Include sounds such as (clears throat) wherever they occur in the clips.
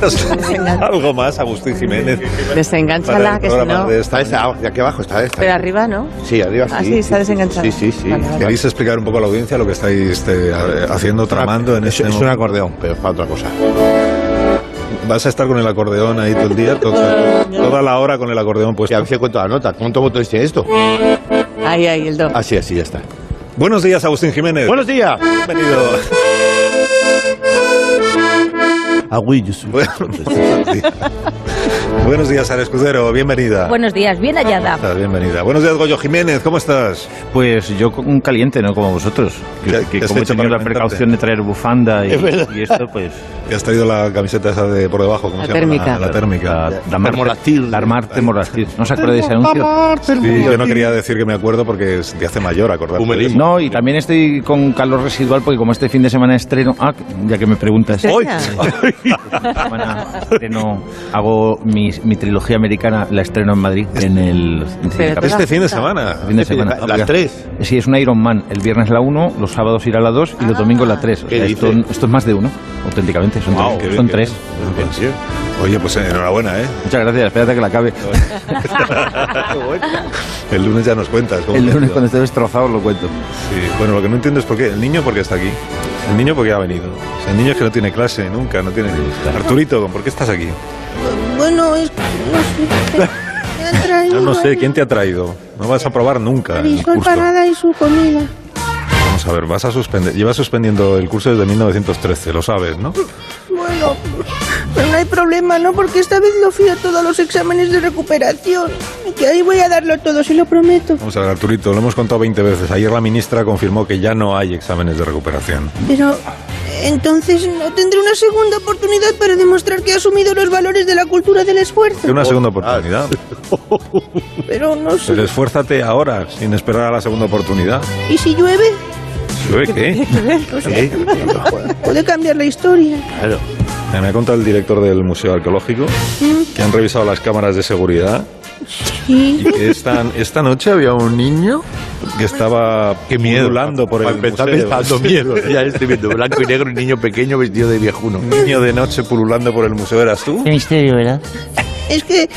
¿Necesitas (laughs) algo más, Agustín Jiménez? Desenganchala, que si no... de esta Está esa, de aquí abajo está esta. Pero arriba, ¿no? Sí, arriba sí. Ah, sí, está desenganchada. Sí, sí, sí. Vale, vale. ¿Queréis explicar un poco a la audiencia lo que estáis este, haciendo, tramando en es, este es un acordeón, pero es para otra cosa. ¿Vas a estar con el acordeón ahí todo el día? to- toda la hora con el acordeón Y puesto. a ver si cuento la nota. ¿Cuántos botones tiene esto? Ahí, ahí, el do. Así, así, ya está. Buenos días, Agustín Jiménez. Buenos días. Bienvenido. Buenos (laughs) días. (laughs) Buenos días, Ana Escudero. Bienvenida. Buenos días, bien hallada. Estás bienvenida. Buenos días, Goyo Jiménez. ¿Cómo estás? Pues yo con un caliente, no como vosotros. ¿Qué- Que, que como he hecho tenido la precaución de traer bufanda y, Es y esto, pues... (laughs) ¿Te has traído la camiseta esa de por debajo? ¿Cómo La se llama? térmica. La, la térmica. La, la. La Armar Termolactil. ¿No os acordáis de ese anuncio? Sí, yo no quería decir que me acuerdo porque es- te hace mayor eso. No, y también estoy con calor residual porque como este fin de semana estreno... Ah, ya que me preguntas. Hoy. Esta semana (laughs) estreno, hago mi, mi trilogía americana, la estreno en Madrid, en el... Pero Capital. Este fin de semana. Fin de semana. Las tres. Sí, es una Iron Man. El viernes la 1, los sábados ir a la 2 y los domingos la 3. O ¿Qué sea, esto, es más de uno, auténticamente. Son, Wow, tres. son tres. bien. Oye, pues enhorabuena, ¿eh? Muchas gracias, espérate que la acabe. (laughs) El lunes ya nos cuentas. cómo El lunes cuando esté destrozado lo cuento. Sí, bueno, lo que no entiendo es por qué. El niño porque está aquí. El niño porque ha venido. O sea, el niño es que no tiene clase nunca, no tiene... Arturito, ¿por qué estás aquí? Bueno, es que no sé. (laughs) Me han traído Yo no sé, ¿quién te ha traído? No vas a probar nunca curso. Parada y su comida. Vamos a ver, vas a suspender. Llevas suspendiendo el curso desde 1913, lo sabes, ¿no? Bueno, pero no hay problema, ¿no? Porque esta vez lo fui a todos los exámenes de recuperación. Y que ahí voy a darlo todo, se lo prometo. Vamos a ver, Arturito, lo hemos contado 20 veces. Ayer la ministra confirmó que ya no hay exámenes de recuperación. Pero entonces no tendré una segunda oportunidad para demostrar que he asumido los valores de la cultura del esfuerzo. Una segunda oportunidad. (laughs) Pero no sé. Pero esfuérzate ahora, sin esperar a la segunda oportunidad. ¿Y si llueve? ¿Llueve qué? (laughs) (laughs) No sé. Puede cambiar la historia. Claro. Me ha contado el director del Museo Arqueológico que han revisado las cámaras de seguridad Sí. que esta, esta noche había un niño que estaba pululando por Para el empezar museo. está dando miedo. (laughs) Ya estoy viendo blanco y negro, un niño pequeño vestido de viejuno. Un niño de noche pululando por el museo, ¿eras tú? Qué misterio, ¿verdad? Es que,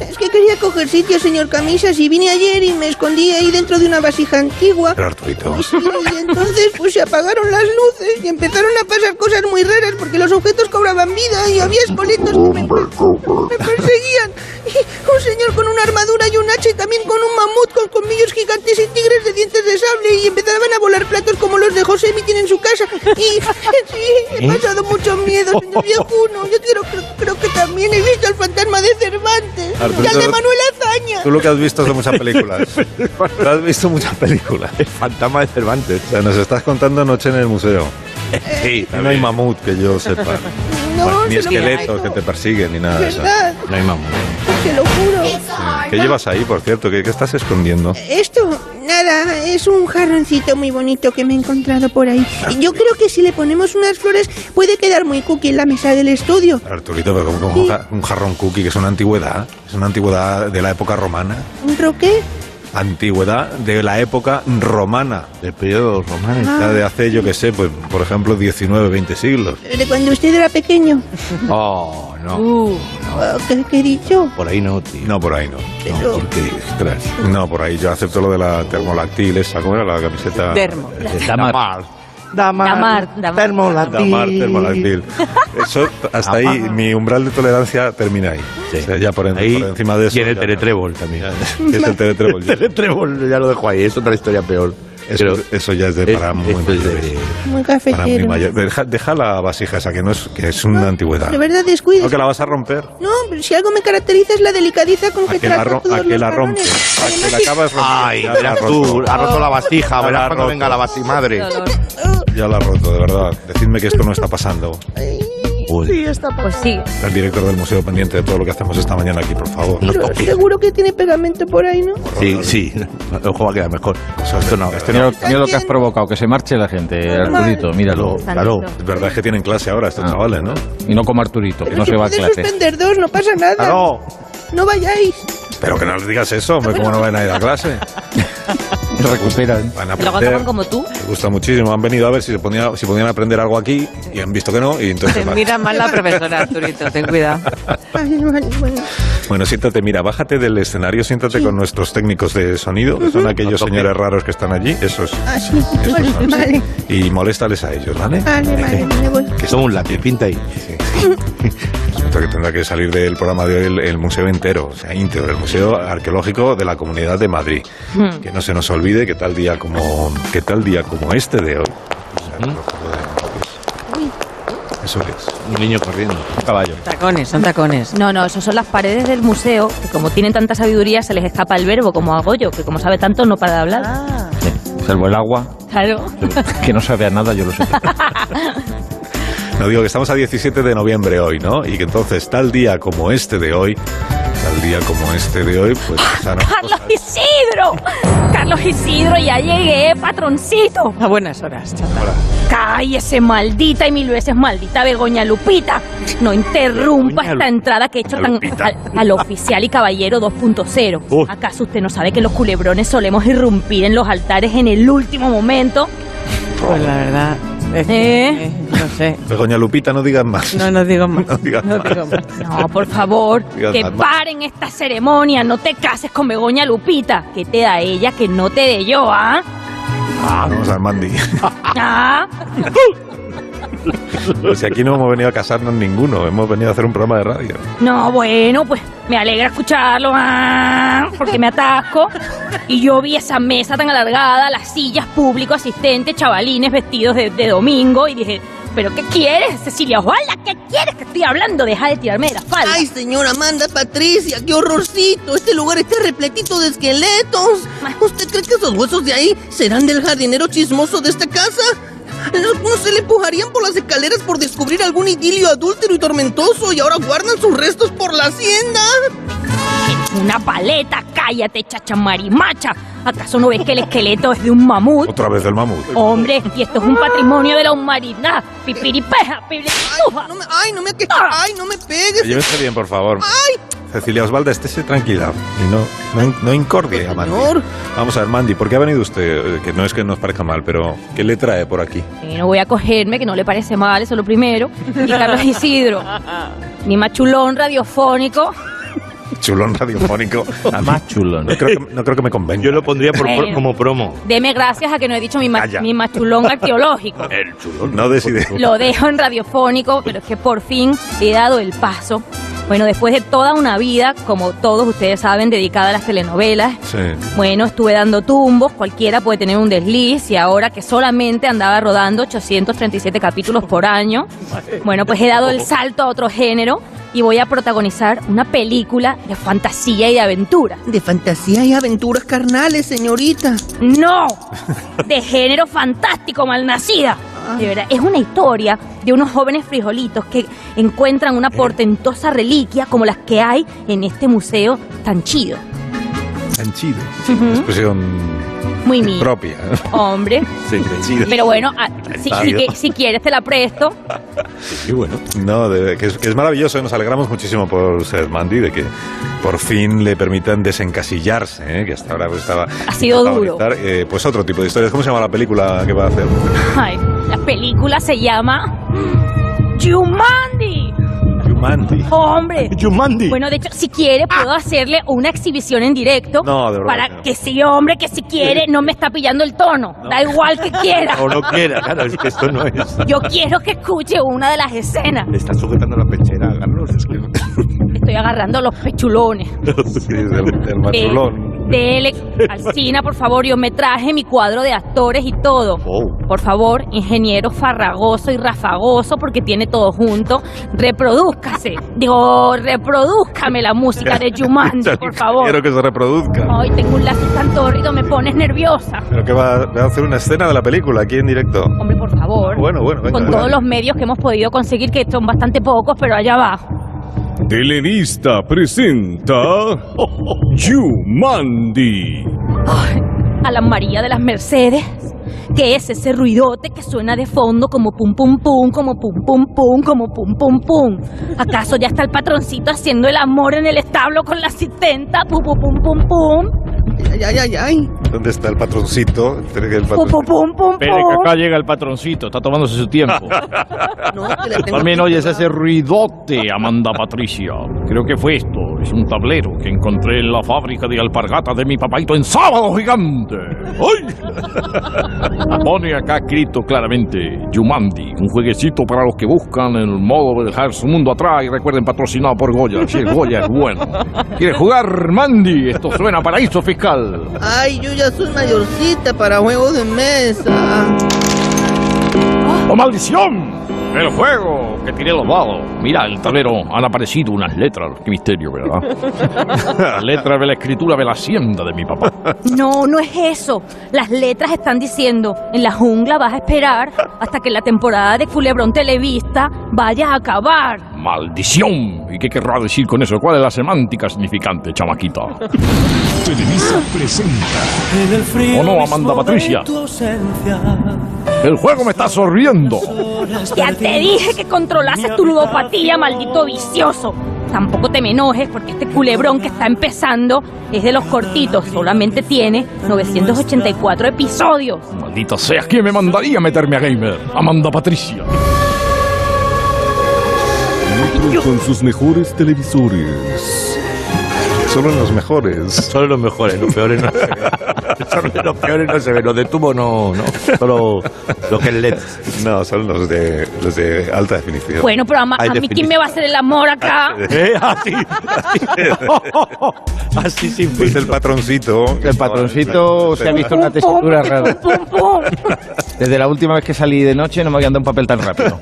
es que quería coger sitio, señor Camisas, y vine ayer y me escondí ahí dentro de una vasija antigua. Pero Arturito. Y, sí, y entonces pues se apagaron las luces y empezaron a pasar cosas muy raras porque los objetos cobraban vida y había esqueletos que me, me perseguían. Y un señor con una armadura y un hacha y también con un mamut con colmillos gigantes y tigres de dientes de sable y empezaban a volar platos como los de José mi tiene en su casa. Y sí, he pasado mucho miedo, señor (laughs) viejuno. Yo creo, creo, creo que también he visto al fantasma de Cervantes Arturo, y al de Manuel Azaña. Tú lo que has visto son muchas películas. (laughs) Tú has visto muchas películas. El fantasma de Cervantes. O sea, nos estás contando Noche en el Museo. Sí, No hay mamut que yo sepa. No, ni se esqueletos que te persiguen, ni nada de eso. No hay mamá. Se lo juro. ¿Qué llevas ahí, por cierto? ¿Qué, qué estás escondiendo? Esto, nada, es un jarroncito muy bonito que me he encontrado por ahí. Yo creo que si le ponemos unas flores puede quedar muy cookie en la mesa del estudio. Arturito, pero como, un jarrón cookie, que es una antigüedad. Es una antigüedad de la época romana. ¿Un roque? Antigüedad de la época romana. Del periodo romano. Sea, de hace, yo qué sé, pues, por ejemplo, 19, 20 siglos. De cuando usted era pequeño. (laughs) Oh, no. Uh, Oh, ¿Qué, qué he dicho? Por ahí no, tío. No, por ahí no. Pero-. No, por ahí yo acepto lo de la termolactil, esa, ¿cómo era la camiseta? dermo. Damar. Damar, damar. Termolactil. Damar, termolactil. Eso, hasta ahí, mi umbral de tolerancia termina ahí. Sí. O sea, ya por, en- Ahí por encima de eso. Y en el teletrébol también. ¿Qué es el teletrébol? El (laughs) teletrébol ya lo dejo ahí, es otra historia peor. Eso, Pero eso ya es de para es- muy de-. Muy Para muy mayores. Deja, deja la vasija esa, que no es, que es una antigüedad. De verdad, descuide. No, que la vas a romper. No, pero si algo me caracteriza es la delicadeza con A que que la, trato todos a que los la rompes. A que la acabas rompiendo. Ay, tú, ha roto la vasija, Ya la verás cuando venga la vasimadre. Ya la has roto, de verdad. Decidme que esto no está pasando. Sí, está Pues sí, El director del museo pendiente de todo lo que hacemos esta mañana aquí, por favor. Seguro que tiene pegamento por ahí, ¿no? Sí, sí, el juego va a quedar mejor. Esto no, este Mira, no. lo- mira lo que has provocado, que se marche la gente, Arturito, míralo. Claro. Es verdad es que tienen clase ahora estos Ah. chavales, ¿no? Y no como Arturito, que Pero no si se va a clase. suspender dos, no pasa nada. Claro. No vayáis. Pero que no les digas eso, hombre, ¿cómo no van a ir a clase? (laughs) (laughs) recuperan. Van a luego aprender. acaban como tú. Me gusta muchísimo. Han venido a ver si, se ponía, si podían aprender algo aquí y han visto que no. Y entonces, Te vale. mira mal la profesora, Arturito, ten cuidado. (laughs) Bueno. Siéntate, mira, bájate del escenario, siéntate con nuestros técnicos de sonido, que son aquellos señores raros que están allí. Esos. Ah, sí. esos Vale, son, sí. vale, Y moléstales a ellos, ¿vale? vale, vale, me voy. Que somos un lápiz, pinta ahí. Que tendrá que salir del programa de hoy el, el museo entero, o sea, íntegro, el Museo Arqueológico de la Comunidad de Madrid. Hmm. Que no se nos olvide que tal día como, que tal día como este de hoy. o sea, Madrid. Eso es. Un niño corriendo. Un caballo. Tacones, son tacones. No, no, eso son las paredes del museo, que como tienen tanta sabiduría se les escapa el verbo, como yo, que como sabe tanto no para de hablar. Ah, Sí. Salvo el agua, Claro. que no sabe a nada, yo lo sé. (laughs) No digo que estamos a 17 de noviembre hoy, ¿no? Y que entonces tal día como este de hoy, tal día como este de hoy, pues ¡Carlos Isidro! ¡Carlos Isidro, ya llegué, patroncito! a buenas horas. chata. ¡Cállese, maldita y mil veces maldita Begoña Lupita! No interrumpa Begoña esta entrada que he hecho tan al, al oficial y caballero 2.0. Uy. ¿Acaso usted no sabe que los culebrones solemos irrumpir en los altares en el último momento? Pues la verdad, es que, ¿Eh? eh, no sé. Begoña Lupita, no digas más. No, no digo más. (laughs) No digas No más. digo más. No, por favor, que paren esta ceremonia, no te cases con Begoña Lupita. que te da ella que no te dé yo, ah? Vamos al Mandy. ¿Ah? (laughs) Pues si aquí no hemos venido a casarnos ninguno, hemos venido a hacer un programa de radio. No, bueno, pues me alegra escucharlo, ah, porque me atasco. Y yo vi esa mesa tan alargada, las sillas, público, asistente, chavalines vestidos de, de domingo, y dije, ¿pero qué quieres, Cecilia Osvalda? ¿Qué quieres que estoy hablando? Deja de tirarme de la falda. Ay, señora Amanda Patricia, qué horrorcito. Este lugar está repletito de esqueletos. ¿Usted cree que esos huesos de ahí serán del jardinero chismoso de esta casa? ¿No, no se le empujarían por las escaleras por descubrir algún idilio adúltero y tormentoso y ahora guardan sus restos por la hacienda? Una paleta, cállate, chachamarimacha. ¿Acaso no ves que el esqueleto es de un mamut? Otra vez del mamut. Hombre, y esto es un patrimonio de la humanidad. Pipiripeja, Ay, pipiripuja. no me, ay, no me, que- ay, no me pegues. Llévese bien, por favor. Ay, Cecilia Osvalda, estése tranquila y no, no, no incordie a Mandy. Vamos a ver, Mandy, ¿por qué ha venido usted? Eh, Que no es que nos parezca mal, pero ¿qué le trae por aquí? Eh, no voy a cogerme, que no le parece mal, eso es lo primero. Y Carlos Isidro, mi machulón radiofónico. Chulón radiofónico. (laughs) Más chulo. No creo que, no creo que me convenga. Yo lo pondría por- por- Bueno. como promo. Deme gracias a que no he dicho mi, ma- Calla. mi machulón arqueológico. (laughs) El chulón. No decide. Lo dejo en radiofónico, pero es que por fin he dado el paso. Bueno, después de toda una vida, como todos ustedes saben, dedicada a las telenovelas, Sí. Bueno, estuve dando tumbos, cualquiera puede tener un desliz y ahora que solamente andaba rodando 837 capítulos por año, bueno, pues he dado el salto a otro género y voy a protagonizar una película de fantasía y de aventura. De fantasía y aventuras carnales, señorita. ¡No! (laughs) De género fantástico, malnacida. De verdad, es una historia de unos jóvenes frijolitos que encuentran una portentosa reliquia como las que hay en este museo tan chido. Tan chido. Sí, expresión Muy (laughs) propia. Hombre. Sí. Pero bueno, ah, si, quieres te la presto. Sí, bueno. No, de- que, es, que es maravilloso y nos alegramos muchísimo por usted, Mandy, de que por fin le permitan desencasillarse, ¿eh? que hasta ahora pues, estaba... Ha sido duro. eh, pues otro tipo de historias. ¿Cómo se llama la película que va a hacer? Ay, la película se llama Jumanji. Mandy. Hombre. Yumandi. Bueno, de hecho, si quiere, puedo hacerle una exhibición en directo. No, de verdad Para que no. que sí, hombre, que si quiere, no me está pillando el tono. Da igual que quiera. O no quiera, claro, es que esto no es. Yo quiero que escuche una de las escenas. Le está sujetando la pechera, Carlos. Es que. Estoy agarrando los pechulones. (laughs) Sí, del, del machulón. Eh, dele (laughs) al cine, por favor. Yo me traje mi cuadro de actores y todo. Oh. Por favor, ingeniero farragoso y rafagoso, porque tiene todo junto. Reprodúzcase. Digo, reprodúzcame la música de Jumanji, (laughs) por favor. Quiero que se reproduzca. Ay, tengo un lazo tan torrido, me pones nerviosa. Pero que va, va a hacer una escena de la película aquí en directo. Hombre, por favor. Bueno, bueno, venga, Con venga. todos los medios que hemos podido conseguir, que son bastante pocos, pero allá va. Televista presenta (laughs) Yumandi. A la María de las Mercedes. ¿Qué es ese ruidote que suena de fondo como pum pum pum, como pum pum pum, como pum pum pum? ¿Acaso ya está el patroncito haciendo el amor en el establo con la asistenta? Pum pum pum pum pum. Ay, ay, ay, ay. ¿Dónde está el patroncito? El Pum, patrón- pum, pum, pum, Espere que pum. acá llega el patroncito, está tomándose su tiempo. No, que También oyes ese ruidote, Amanda Patricia. Creo que fue esto. Es un tablero que encontré en la fábrica de alpargatas de mi papaito en Sábado Gigante. ¡Ay! (laughs) Pone acá escrito claramente Yumandi, un jueguecito para los que buscan el modo de dejar su mundo atrás y recuerden patrocinado por Goya. Si el Goya es bueno. ¿Quieres jugar, Mandy? Esto suena a paraíso fiscal. Ay, yo ya soy mayorcita para juegos de mesa. ¡Oh, maldición! El juego que tiré los dados. Mira, el tablero han aparecido unas letras. Qué misterio, ¿verdad? Las letras de la escritura de la hacienda de mi papá. No, no es eso. Las letras están diciendo, en la jungla vas a esperar hasta que la temporada de Culebrón Televista vaya a acabar. ¡Maldición! ¿Y qué querrá decir con eso? ¿Cuál es la semántica significante, chamaquita? (laughs) Televisa presenta ¿O no, Amanda Patricia? El juego me está sorbiendo. Ya te dije que controlases tu ludopatía, maldito vicioso. Tampoco te me enojes porque este culebrón que está empezando es de los cortitos. Solamente tiene 984 episodios. Maldita sea, ¿quién me mandaría a meterme a gamer? Amanda Patricia. Con sus mejores televisores. Solo en los mejores. (laughs) Solo los mejores, (laughs) los peores no se ven. Solo los peores no se ven. Los de tubo no, no. Solo lo que es LED. No, son los de, los de alta definición. Bueno, pero a, ma- a mí definición. quién me va a hacer el amor acá. (laughs) ¿Eh? Así, así. Así sin Pues el patroncito. El patroncito se ha visto una tesitura rara. Desde la última vez que salí de noche no me habían dado un papel tan rápido.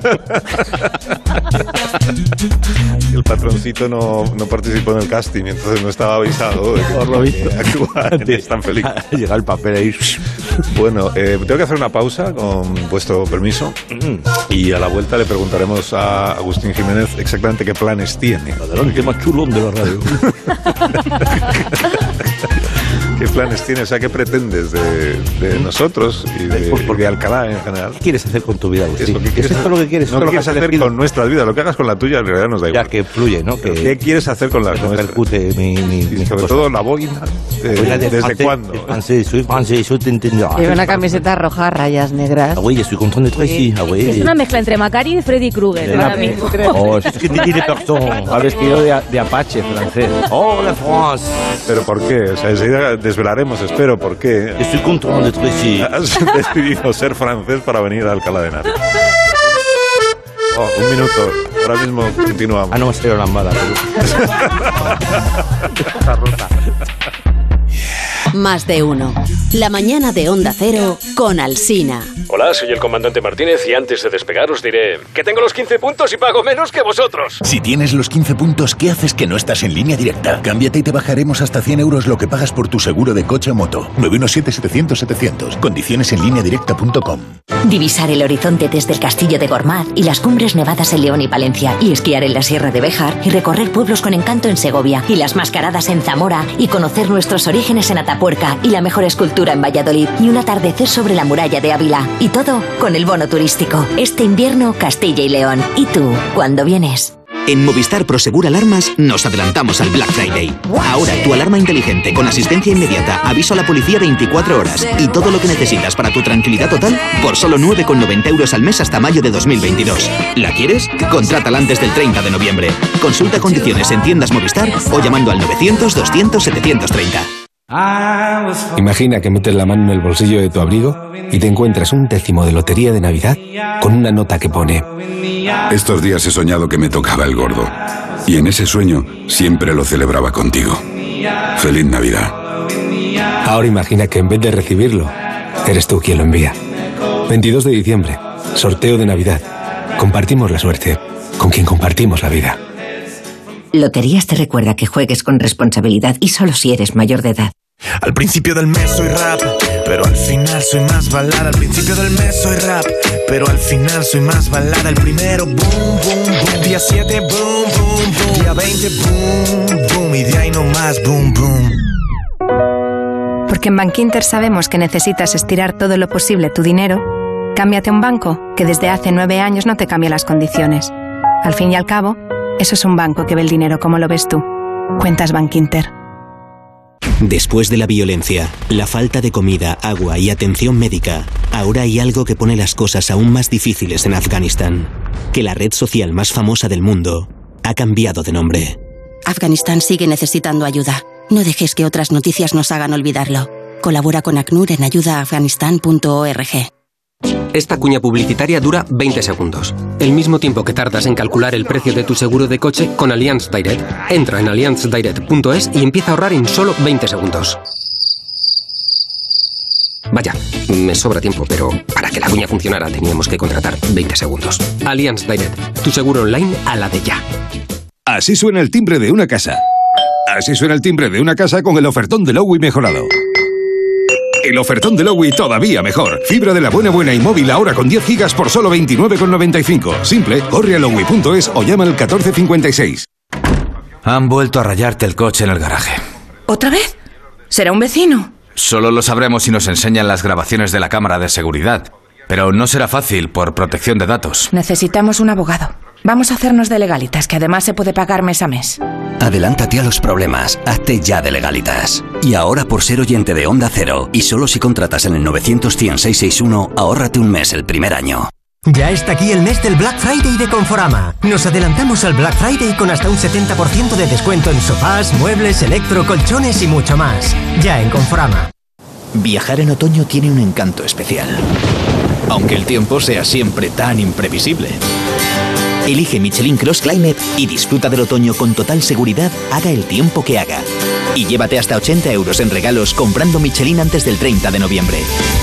(laughs) El patroncito no, no participó en el casting, entonces no estaba avisado de que Por lo visto. actuar en tan feliz. (laughs) Llega el papel ahí. Bueno, eh, tengo que hacer una pausa con vuestro permiso y a la vuelta le preguntaremos a Agustín Jiménez exactamente qué planes tiene. Adelante, más chulón de la radio. (laughs) ¿Qué planes tienes? O sea, ¿qué pretendes de, de nosotros y de, Pues porque- de Alcalá en general? ¿Qué quieres hacer con tu vida, Agustín? Eso, ¿qué quieres ¿Es lo que quieres? No, ¿Esto ¿qué lo que quieres hacer elegido? con nuestra vida? Lo que hagas con la tuya en realidad nos da Ya igual. que fluye, ¿no? Que ¿Qué quieres hacer con la nuestra? repercute mi, mi, Y mi sobre cosa. todo la boina. eh, a de ¿Desde cuándo? de francés, soy francés, yo te entiendo. Lleva una camiseta roja, a rayas negras. Ah, güey, suis content d'être ici. Ah, güey. Es una mezcla entre Macari y Freddy Krueger ahora mismo. Oh, es Es que te tiene persona. Va vestido de, de apache francés. Oh, la France. ¿Pero por qué? O sea, enseguida desvelaremos, espero, por qué Je suis content d'être ici. has decidido ser francés para venir a Alcalá de Henares. Oh, un minuto. Ahora mismo continuamos. Ah, no me las (laughs) malas. Más de uno. La mañana de Onda Cero con Alsina. Hola, soy el comandante Martínez y antes de despegar os diré que tengo los 15 puntos y pago menos que vosotros. Si tienes los 15 puntos, ¿qué haces que no estás en línea directa? Cámbiate y te bajaremos hasta 100 euros lo que pagas por tu seguro de coche o moto. 917-700-700. Condiciones en línea directa.com. Divisar el horizonte desde el castillo de Gormaz y las cumbres nevadas en León y Palencia. Y esquiar en la Sierra de Béjar y recorrer pueblos con encanto en Segovia. Y las mascaradas en Zamora y conocer nuestros orígenes en Atapuerca y la mejor escultura en Valladolid. Y un atardecer sobre la muralla de Ávila. Y todo con el bono turístico. Este invierno, Castilla y León. ¿Y tú, cuándo vienes? En Movistar Prosegur Alarmas nos adelantamos al Black Friday. Ahora tu alarma inteligente con asistencia inmediata, aviso a la policía 24 horas y todo lo que necesitas para tu tranquilidad total por solo 9,90 euros al mes hasta mayo de 2022. ¿La quieres? Contrátala antes del 30 de noviembre. Consulta condiciones en tiendas Movistar o llamando al 900 200 730. Imagina que metes la mano en el bolsillo de tu abrigo y te encuentras un décimo de lotería de Navidad con una nota que pone Estos días he soñado que me tocaba el gordo. Y en ese sueño siempre lo celebraba contigo. Feliz Navidad. Ahora imagina que en vez de recibirlo, eres tú quien lo envía. 22 de diciembre, sorteo de Navidad. Compartimos la suerte con quien compartimos la vida. Loterías te recuerda que juegues con responsabilidad y solo si eres mayor de edad. Al principio del mes soy rap, pero al final soy más balada. Al principio del mes soy rap, pero al final soy más balada. El primero, boom, boom, boom. Día 7, boom, boom, boom. Día 20, boom, boom. Y de ahí no más, boom, boom. Porque en Bankinter sabemos que necesitas estirar todo lo posible tu dinero, cámbiate a un banco que desde hace nueve años no te cambia las condiciones. Al fin y al cabo, eso es un banco que ve el dinero como lo ves tú. Cuentas Bankinter. Después de la violencia, la falta de comida, agua y atención médica, ahora hay algo que pone las cosas aún más difíciles en Afganistán. Que la red social más famosa del mundo ha cambiado de nombre. Afganistán sigue necesitando ayuda. No dejes que otras noticias nos hagan olvidarlo. Colabora con ACNUR en ayudaafganistán.org. Esta cuña publicitaria dura 20 segundos. El mismo tiempo que tardas en calcular el precio de tu seguro de coche con Allianz Direct. Entra en allianzdirect.es y empieza a ahorrar en solo 20 segundos. Vaya, me sobra tiempo, pero para que la cuña funcionara teníamos que contratar 20 segundos. Allianz Direct, tu seguro online a la de ya. Así suena el timbre de una casa. Así suena el timbre de una casa con el ofertón de Lowy mejorado. El ofertón de Lowy todavía mejor. Fibra de la buena buena y móvil ahora con 10 gigas por solo 29,95. Simple, corre a lowy.es o llama al 1456. Han vuelto a rayarte el coche en el garaje. ¿Otra vez? ¿Será un vecino? Solo lo sabremos si nos enseñan las grabaciones de la cámara de seguridad. Pero no será fácil por protección de datos. Necesitamos un abogado. Vamos a hacernos de legalitas, que además se puede pagar mes a mes. Adelántate a los problemas, hazte ya de legalitas. Y ahora por ser oyente de Onda Cero, y solo si contratas en el 900 ahórrate un mes el primer año. Ya está aquí el mes del Black Friday de Conforama. Nos adelantamos al Black Friday con hasta un 70% de descuento en sofás, muebles, electro, colchones y mucho más. Ya en Conforama. Viajar en otoño tiene un encanto especial. Aunque el tiempo sea siempre tan imprevisible. Elige Michelin Cross Climate y disfruta del otoño con total seguridad, haga el tiempo que haga. Y llévate hasta 80 euros en regalos comprando Michelin antes del 30 de noviembre.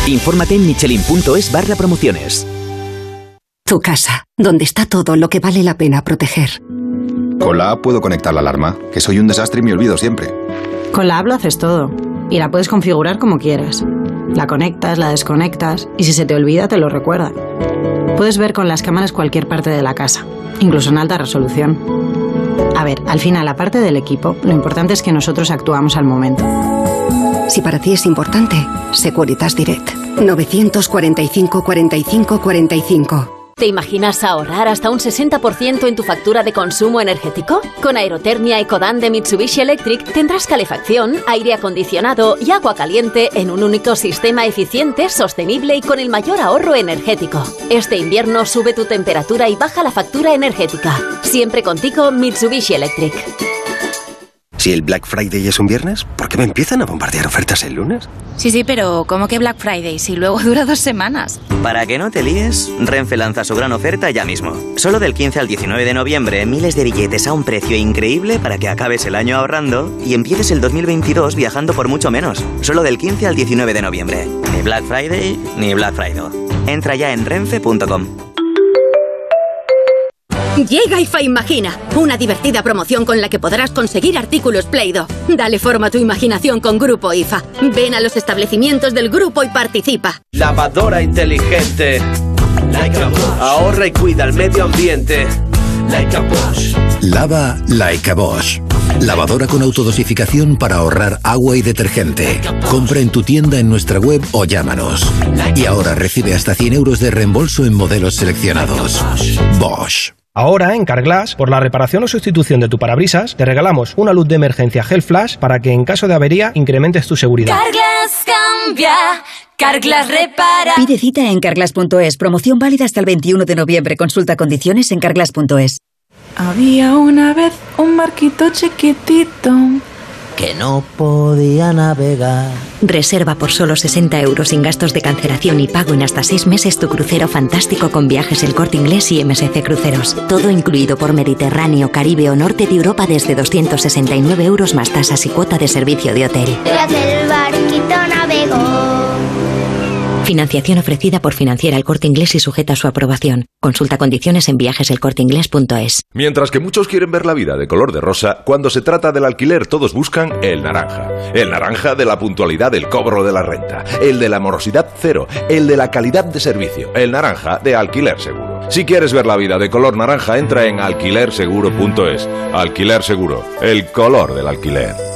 Infórmate en michelin.es barra promociones. Tu casa, donde está todo lo que vale la pena proteger. Con la app puedo conectar la alarma, que soy un desastre y me olvido siempre. Con la app lo haces todo. Y la puedes configurar como quieras. La conectas, la desconectas y si se te olvida te lo recuerda. Puedes ver con las cámaras cualquier parte de la casa, incluso en alta resolución. A ver, al final, aparte del equipo, lo importante es que nosotros actuamos al momento. Si para ti es importante, Securitas Direct. 945 45 45. ¿Te imaginas ahorrar hasta un 60% en tu factura de consumo energético? Con Aerotermia Ecodan de Mitsubishi Electric tendrás calefacción, aire acondicionado y agua caliente en un único sistema eficiente, sostenible y con el mayor ahorro energético. Este invierno sube tu temperatura y baja la factura energética. Siempre contigo Mitsubishi Electric. Si el Black Friday es un viernes, ¿por qué me empiezan a bombardear ofertas el lunes? Sí, sí, pero ¿cómo que Black Friday si luego (laughs) dura dos semanas? Para que no te líes, Renfe lanza su gran oferta ya mismo. Solo del 15 al 19 de noviembre, miles de billetes a un precio increíble para que acabes el año ahorrando y empieces el 2022 viajando por mucho menos. Solo del 15 al 19 de noviembre. Ni Black Friday ni Black Friday. Entra ya en renfe.com. Llega IFA Imagina, una divertida promoción con la que podrás conseguir artículos Play-Doh. Dale forma a tu imaginación con Grupo IFA. Ven a los establecimientos del grupo y participa. Lavadora inteligente. Ahorra y cuida el medio ambiente. Like a Bosch. Lava Like a Bosch. Lavadora con autodosificación para ahorrar agua y detergente. Compra en tu tienda en nuestra web o llámanos. Y ahora recibe hasta 100 euros de reembolso en modelos seleccionados. Bosch. Ahora, en Carglass, por la reparación o sustitución de tu parabrisas, te regalamos una luz de emergencia Gel Flash para que en caso de avería incrementes tu seguridad. Carglass cambia, Carglass repara. Pide cita en carglass.es. Promoción válida hasta el 21 de noviembre. Consulta condiciones en carglass.es. Había una vez un barquito chiquitito que no podía navegar. Reserva por solo 60 euros sin gastos de cancelación y pago en hasta 6 meses tu crucero fantástico con viajes El Corte Inglés y MSC Cruceros. Todo incluido por Mediterráneo, Caribe o Norte de Europa desde 269 euros más tasas y cuota de servicio de hotel. el barquito navegó. Financiación ofrecida por Financiera El Corte Inglés y sujeta a su aprobación. Consulta condiciones en viajeselcorteinglés.es. Mientras que muchos quieren ver la vida de color de rosa, cuando se trata del alquiler todos buscan el naranja. El naranja de la puntualidad del cobro de la renta, el de la morosidad cero, el de la calidad de servicio, el naranja de alquiler seguro. Si quieres ver la vida de color naranja, entra en alquilerseguro.es. Alquiler seguro, el color del alquiler.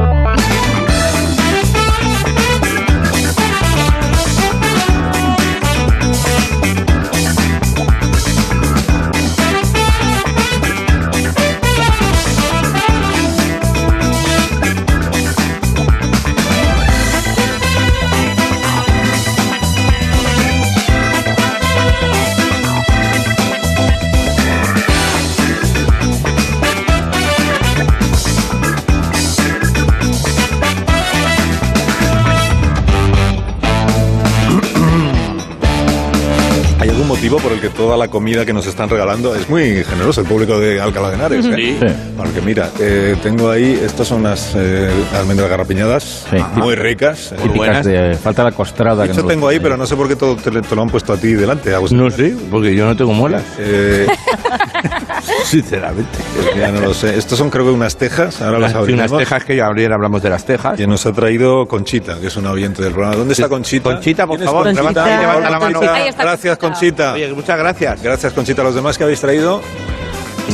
Motivo por el que toda la comida que nos están regalando es muy generoso el público de Alcalá de Henares? ¿eh? Sí. Porque mira, eh, tengo ahí, estas son unas eh, almendras garrapiñadas, muy ricas. eh, Típicas de falta la costrada. nos tengo ahí, pero no sé por qué todo te, te lo han puesto a ti delante. Agustín. No sé, porque yo no tengo muelas. (laughs) (laughs) Sinceramente. ya no lo sé. Estos son creo que unas tejas. Ahora las Sí, abriremos. unas tejas que ya ayer hablamos de las tejas. Que nos ha traído Conchita, que es una oyente del programa. ¿Dónde está Conchita? Conchita, por ¿Quién es favor, Conchita? levanta la mano. Conchita. Gracias, Conchita. Oye, muchas gracias. Gracias, Conchita. ¿Los demás que habéis traído?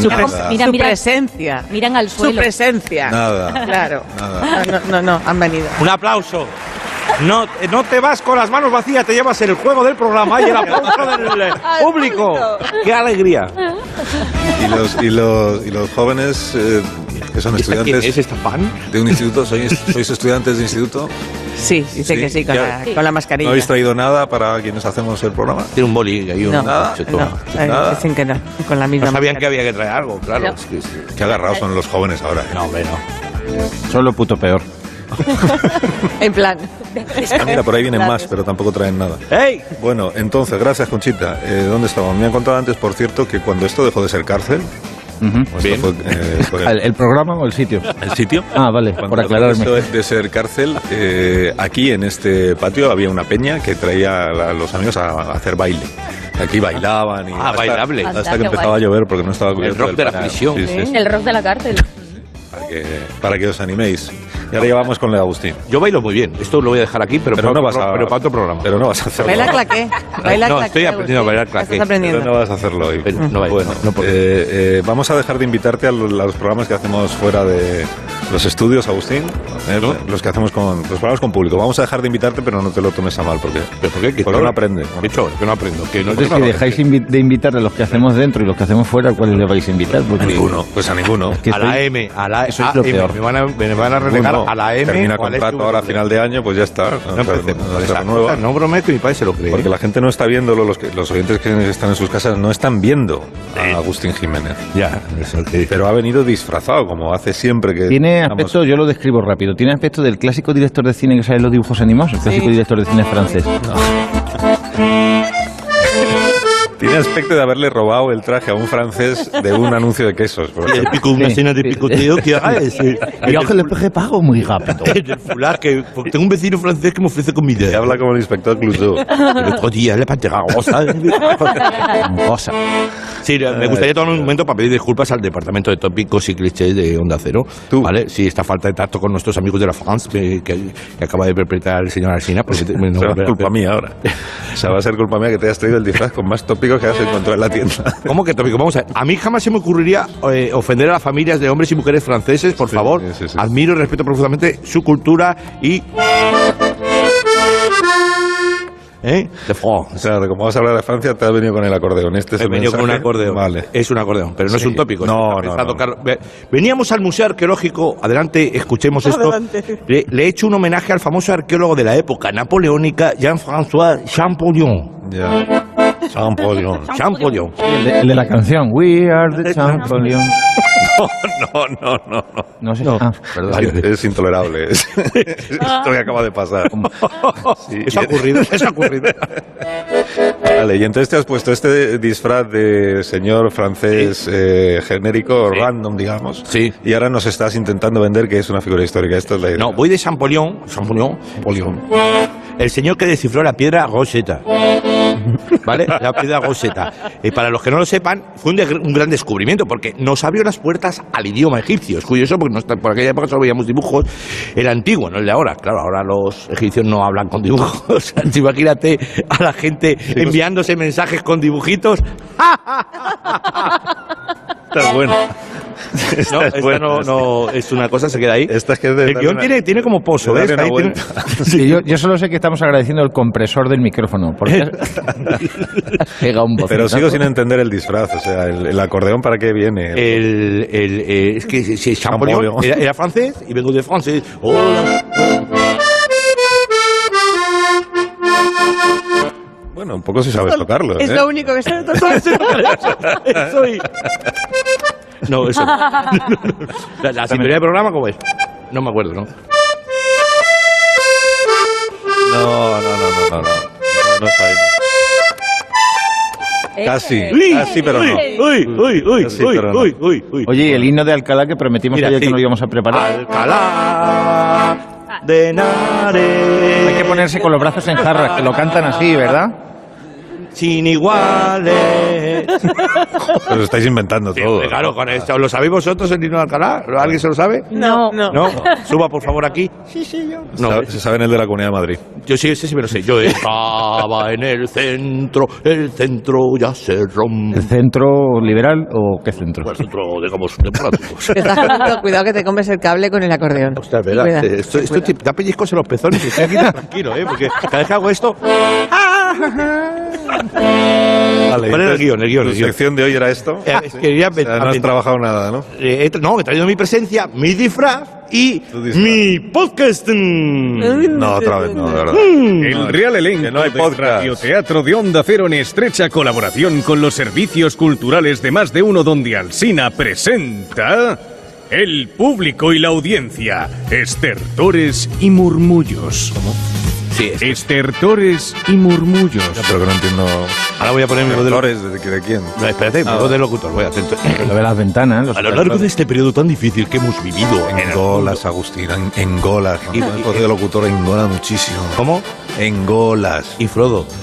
Su, pres- Mira, su mira. presencia. Miran al Su suelo. presencia. Nada. Claro. Nada. No, no, han venido. Un aplauso. No, no te vas con las manos vacías, te llevas el juego del programa y el aplauso del (laughs) eh, (laughs) público. ¡Qué alegría! Y los, y los, y los jóvenes eh, que son ¿Y esta estudiantes. es esta fan? De un instituto, ¿sois, sois estudiantes de instituto? Sí, dice Sí, que sí, con, ya. la, con la mascarilla. ¿No habéis traído nada para quienes hacemos el programa? Tiene un boli y un No, nada. no, eh, Nada. dicen que no, con la misma No sabían que había que traer algo, claro. Pero- Es que- es que- agarrados son los jóvenes ahora. ¿eh? No, hombre, no. Son lo puto peor. (laughs) En plan. Ah, mira, por ahí vienen más, pero tampoco traen nada. ¡Ey! Bueno, entonces, gracias, Conchita. Eh, ¿Dónde estábamos? Me han contado antes, por cierto, que cuando esto dejó de ser cárcel. o esto fue, eh, fue- ¿El, el programa o el sitio? ¿El sitio? Ah, vale, Cuando por dejó aclararme. esto de ser cárcel, eh, aquí en este patio había una peña que traía a los amigos a, a hacer baile. Aquí bailaban y Ah, hasta, bailable. hasta Anda, que empezaba guay. a llover porque no estaba El cubierto rock del de la prisión. Sí, sí, sí, El rock de la cárcel. para, que, para que os animéis. Y ahora ya vamos con la de Agustín. Yo bailo muy bien. Esto lo voy a dejar aquí, pero, Pero para, no otro, vas a- pero para otro programa. Pero no vas a hacerlo. Baila claqué. Baila no, claqué, estoy aprendiendo a bailar claqué. Estás aprendiendo. Pero no vas a hacerlo hoy. No bailo, bueno, no, no eh, eh, vamos a dejar de invitarte a los, a los programas que hacemos fuera de los estudios, Agustín. eh, Los que hacemos con los programas con público. Vamos a dejar de invitarte, pero no te lo tomes a mal porque, ¿Pero por qué? ¿Qué porque tal? no aprende. Que no aprendo. Que no, Entonces, dejáis invi- de invitar a los que hacemos dentro y los que hacemos fuera, ¿cuáles le vais a invitar? A ninguno, pues a ninguno. que a la M, a la Eso es lo peor. Me van a, me van a relegar Ninguno. a la M. Termina contrato ahora a final de año, pues ya está. No No prometo, mi padre se lo cree. Porque la gente no está viéndolo, los, que- los oyentes que están en sus casas no están viendo a Agustín Jiménez. Ya, eso que... Pero ha venido disfrazado, como hace siempre que... Tiene aspecto, yo lo describo rápido, tiene aspecto del clásico director de cine que sale en los dibujos animados, el clásico director de cine francés. (laughs) Tiene aspecto de haberle robado el traje a un francés de un anuncio de quesos. por ejemplo. Pico, una escena de picoteo que haga es... eh, Y Ángel le pago muy rápido. (laughs) El foulard, que porque tengo un vecino francés que me ofrece comida. Que habla como el inspector Clouseau. El otro día, la pantera rosa. rosa. Sí, me gustaría tomar un momento para pedir disculpas al departamento de tópicos y clichés de Onda Cero. ¿Vale? Sí, esta falta de tacto con nuestros amigos de la France que, que- que acaba de perpetrar el señor Alsina. (laughs) Porque no, culpa mía ahora. O sea, va a ser culpa mía que te hayas traído el disfraz con más tópicos que has encontrado en la tienda. (laughs) ¿Cómo que tópico? Vamos a ver. A mí jamás se me ocurriría eh, ofender a las familias de hombres y mujeres franceses, por favor. Admiro y respeto profundamente su cultura y. ¿Eh? De France. O sea, como vas a hablar de Francia, te has venido con el acordeón. Este es He el venido con un mensaje. acordeón. Vale. Es un acordeón, pero no Sí. es un tópico. No, no, no. Ve- Veníamos al Museo Arqueológico. Adelante, escuchemos esto. Adelante. Le, le he hecho un homenaje al famoso arqueólogo de la época napoleónica, Jean-François Champollion. Ya. (laughs) Champollion. Champollion. El de, el de la canción We are the Champollion. No, no, no, no. No sé. Ah, perdón. Ay, es intolerable. Es- Esto que acaba de pasar. Sí. Eso ha ocurrido, ha ocurrido. Vale, y entonces te has puesto este disfraz de señor francés eh, genérico, random, digamos. Sí. Y ahora nos estás intentando vender que es una figura histórica. Esto es la idea. No, voy de Champollion. Champollion. Champollion. El señor que descifró la piedra Rosetta. ¿Vale? La piedra Rosetta. Y para los que no lo sepan, fue un, gran descubrimiento porque nos abrió las puertas al idioma egipcio. Es curioso porque por aquella época solo veíamos dibujos. El antiguo, no el de ahora. Claro, ahora los egipcios no hablan con dibujos. (laughs) Imagínate a la gente enviándose mensajes con dibujitos. (laughs) Está bueno. No, (laughs) esta no, no, es una cosa, se queda ahí. Esta es que es de El guion una- tiene, tiene como pozo, ¿ves? Ahí tiene-. (laughs) Sí, yo, yo solo sé que estamos agradeciendo el compresor del micrófono. Porque (laughs) pega un bocinazo. Pero sigo sin entender el disfraz, o sea, el, el acordeón para qué viene. El, el, eh, es que si si Champollion era, era francés y vengo de francés. Hola. Bueno, un poco si sabes tocarlo. Es ¿eh? lo único que sé. Soy. No, eso. (laughs) La, la sintonía del programa, ¿cómo es? No me acuerdo, ¿no? No, no, no, no, no. No, no. Casi, casi, pero no. Uy, uy, uy, Casi, uy, pero no. uy, uy, uy. Oye, ¿y el himno de Alcalá que prometimos Mira, ayer sí. que nos íbamos a preparar. Alcalá de Henares. Hay que ponerse con los brazos en jarra, que lo cantan así, ¿verdad? Sin iguales. Pero estáis inventando todo. Eh, Claro, con esto. ¿Lo sabéis vosotros el himno de Alcalá? ¿Alguien se lo sabe? No, no. ¿No? Suba, por favor, aquí. Sí, sí, yo. No, Se saben el de la Comunidad de Madrid. yo sí, ese sí me lo sé. Yo estaba en el centro, el centro ya se rompe. ¿El centro liberal o qué centro? El centro, digamos, democrático. (laughs) Cuidado que te comes el cable con el acordeón. Ostras, ¿verdad? Cuidado, Eh, Esto, esto te da pellizcos en los pezones y estoy aquí tranquilo, ¿eh? Porque cada vez que hago esto... (laughs) Vale, ¿Cuál era el guion? El guion, ¿Tu el guion. sección de hoy era esto? Eh, es que quería O sea, no has trabajado nada, ¿no? Eh, he no, he traído mi presencia, mi disfraz y mi podcast. No, otra vez, no, de verdad. El Real Elenco no hay podcast. Radioteatro de Onda Cero en estrecha colaboración con los servicios culturales de Más de Uno donde Alsina presenta El público y la audiencia, estertores y murmullos. Sí, es- Estertores y murmullos. Pero que no entiendo. Ahora voy a poner mi voz de locutor. ¿De, de, de quién? No, espérate, mi Ah, voz de locutor. Voy a hacer. Lo de las ventanas. los A lo largo de este periodo tan difícil que hemos vivido en el Engolas, Agustín, en- engolas. Y- Y, el poder de locutor engola muchísimo. ¿Cómo? Engolas. Y Frodo. (laughs)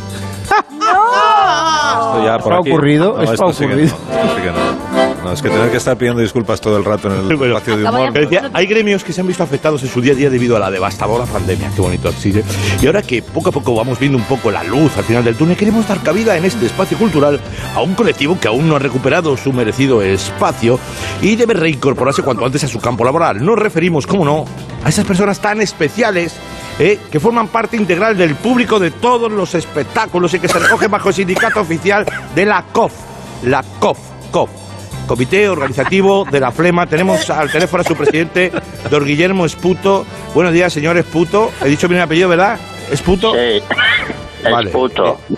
Esto ya ¿Esto ha ocurrido? ¿Esto esto ha sí que ocurrido? no, esto sí que no. No, es que tener que estar pidiendo disculpas todo el rato en el (laughs) Bueno, espacio de humor. decía, hay gremios que se han visto afectados en su día a día debido a la devastadora pandemia. Qué bonito así. ¿eh? Y ahora que poco a poco vamos viendo un poco la luz al final del túnel, queremos dar cabida en este espacio cultural a un colectivo que aún no ha recuperado su merecido espacio y debe reincorporarse cuanto antes a su campo laboral. Nos referimos, cómo no, a esas personas tan especiales ¿eh? que forman parte integral del público de todos los espectáculos y que se recogen bajo el sindicato oficial de la COF. La COF. COF. Comité Organizativo de la Flema. Tenemos al teléfono a su presidente, don Guillermo Esputo. Buenos días, señor Esputo. He dicho bien el apellido, ¿verdad? ¿Esputo? Sí, Vale. Esputo. Eh,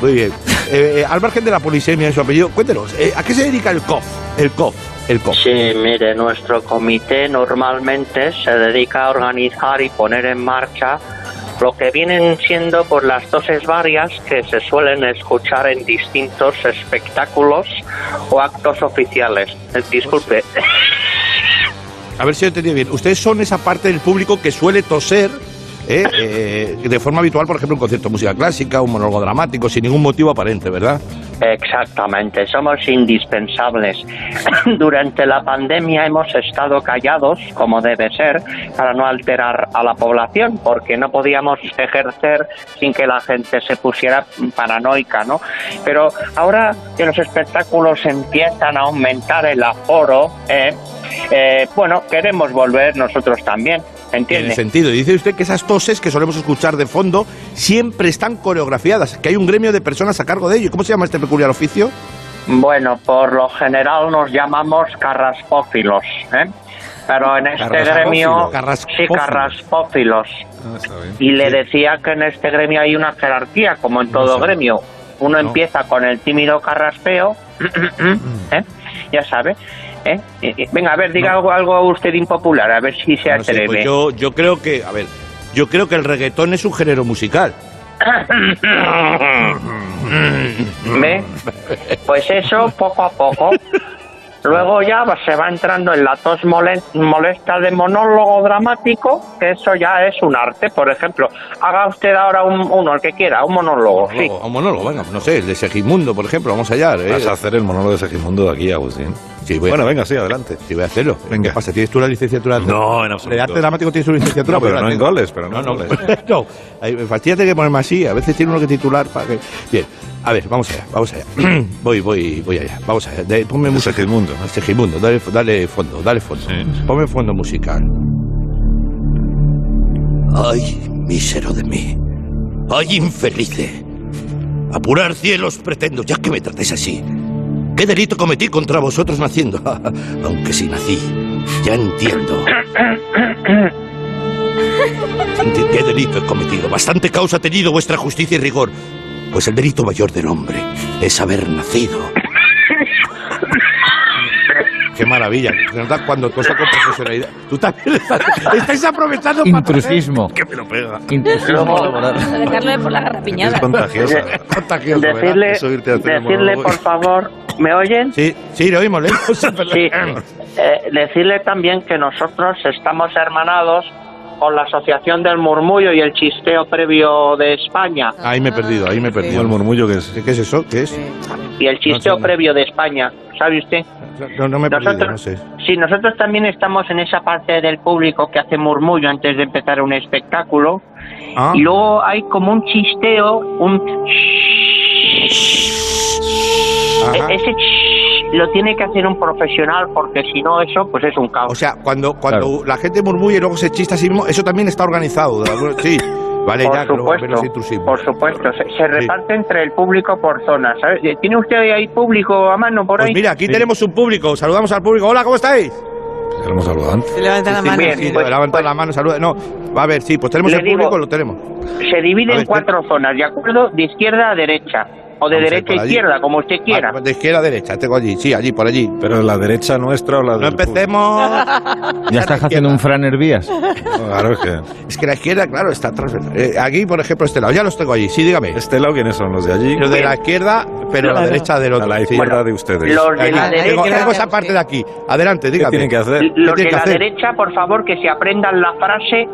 muy bien. Eh, eh, al margen de la polisemia en su apellido, cuéntenos, ¿a qué se dedica el COF? El COF. El COF. Sí, mire, nuestro comité normalmente se dedica a organizar y poner en marcha lo que vienen siendo por las toses varias que se suelen escuchar en distintos espectáculos o actos oficiales. Eh, disculpe, A ver si he entendido bien. Ustedes son esa parte del público que suele toser eh, eh, de forma habitual, por ejemplo, un concierto de música clásica, un monólogo dramático, sin ningún motivo aparente, ¿verdad? Exactamente, somos indispensables. (laughs) Durante la pandemia hemos estado callados, como debe ser, para no alterar a la población, porque no podíamos ejercer sin que la gente se pusiera paranoica, ¿no? Pero ahora que los espectáculos empiezan a aumentar el aforo, ¿eh? Eh, bueno, queremos volver nosotros también, En ¿entiende? el sentido, dice usted que esas toses que solemos escuchar de fondo siempre están coreografiadas, que hay un gremio de personas a cargo de ello. ¿Cómo se llama este peculiar oficio? Bueno, por lo general nos llamamos carraspófilos, ¿eh? Pero en este gremio... Sí, carraspófilos. Ah. Y le decía que en este gremio hay una jerarquía, como en todo sé. gremio. Uno No. empieza con el tímido carraspeo, (clears throat) ¿eh? ya sabe. ¿Eh? Y- y- Venga, a ver, diga algo, algo usted impopular, a ver si se No sé, atreve. pues yo, yo creo que, a ver, yo creo que el reggaetón es un género musical. (laughs) ¿Ve? Pues eso, poco a poco. (laughs) Luego ya va- se va entrando en la tos mole- molesta de monólogo dramático, que eso ya es un arte. Por ejemplo, haga usted ahora un, uno, el que quiera, un monólogo, sí. Monólogo, Un monólogo, venga, no sé, el de Segimundo, por ejemplo, vamos allá. ¿eh? Vas a hacer el monólogo de Segismundo de aquí, Agustín. Sí, voy a- Bueno, venga, sí, adelante. Sí, voy a hacerlo. Venga. ¿Qué pasa? ¿Tienes tú la licenciatura? No, en absoluto. ¿De arte dramático tienes tu licenciatura? No, pero Pues no en goles, pero no No, en no, goles. (laughs) no. Ay, Me fastidia tener que ponerme así. A veces tiene uno que titular para que... Bien. A ver, vamos allá, vamos allá. (clears throat) voy, voy, voy allá. Vamos allá. De- ponme música. Segismundo, ¿no? Segismundo, dale, dale fondo, dale fondo. Ponme fondo musical. Ay, mísero de mí. Ay, infelice. Apurar cielos pretendo, ya que me tratéis así. ¿Qué delito cometí contra vosotros naciendo? (laughs) Aunque sí nací, ya entiendo. Enti- (coughs) ¿Qué delito he cometido? Bastante causa ha tenido vuestra justicia y rigor. Pues el delito mayor del hombre es haber nacido. Qué maravilla. Nota cuando tosa con profesionalidad. Tú también estás, estáis aprovechando para Intrusismo. (laughs) Que me lo pega. Intrusismo laboral. Dejarlo por la garrapiñada. Es contagiosa. Contagioso, ¿verdad? Decirle, Eso irte a hacer el decirle por favor, ¿me oyen? Sí, sí, lo oímos, lo oímos. (laughs) Sí. Eh, decirle también que nosotros estamos hermanados con la Asociación del Murmullo y el Chisteo Previo de España. Ahí me he perdido, ahí me he perdido. el murmullo que es. ¿Qué es eso? ¿Qué es? Y el Chisteo No. Previo de España, ¿sabe usted? No, no me he perdido, Nosotros- no sé. Sí, nosotros también estamos en esa parte del público que hace murmullo antes de empezar un espectáculo. Ah. Y luego hay como un chisteo, un... Ajá. E- Ese lo tiene que hacer un profesional porque si no eso pues es un caos. O sea, cuando, cuando la gente murmulla y luego se chista a sí mismo, eso también está organizado. Sí, vale, por ya, supuesto, menos intrusismo. por supuesto, se, se reparte entre el público por zonas. ¿sabes? ¿Tiene usted ahí público a mano por Pues ahí? mira, aquí tenemos un público, saludamos al público. Hola, ¿cómo estáis? Queremos saludar antes. Se levanta la Sí, mano. bien, sí, levanta la mano, saluda. No, va a ver, sí, pues tenemos el público, digo- lo tenemos. Se divide ver, en cuatro zonas, ¿de acuerdo? De izquierda a derecha. O de Vamos a derecha a allí. izquierda, como usted quiera. Ah, de izquierda a derecha, tengo allí, sí, allí, por allí. Pero la derecha nuestra o la No del empecemos. (laughs) Ya estás haciendo un Fran Hervías. Claro, es que. (laughs) Es que la izquierda, claro, está atrás. Eh, aquí, por ejemplo, este lado, ya los tengo allí, sí, dígame. Este lado, ¿quiénes son los de allí? Los de la izquierda, pero a la Claro. derecha del A otro. la sí. izquierda de ustedes. Los de la tengo, derecha, tengo esa parte de aquí. Adelante, ¿Qué dígame. tienen que hacer? ¿Qué los de que la hacer? derecha, por favor, que se aprendan la frase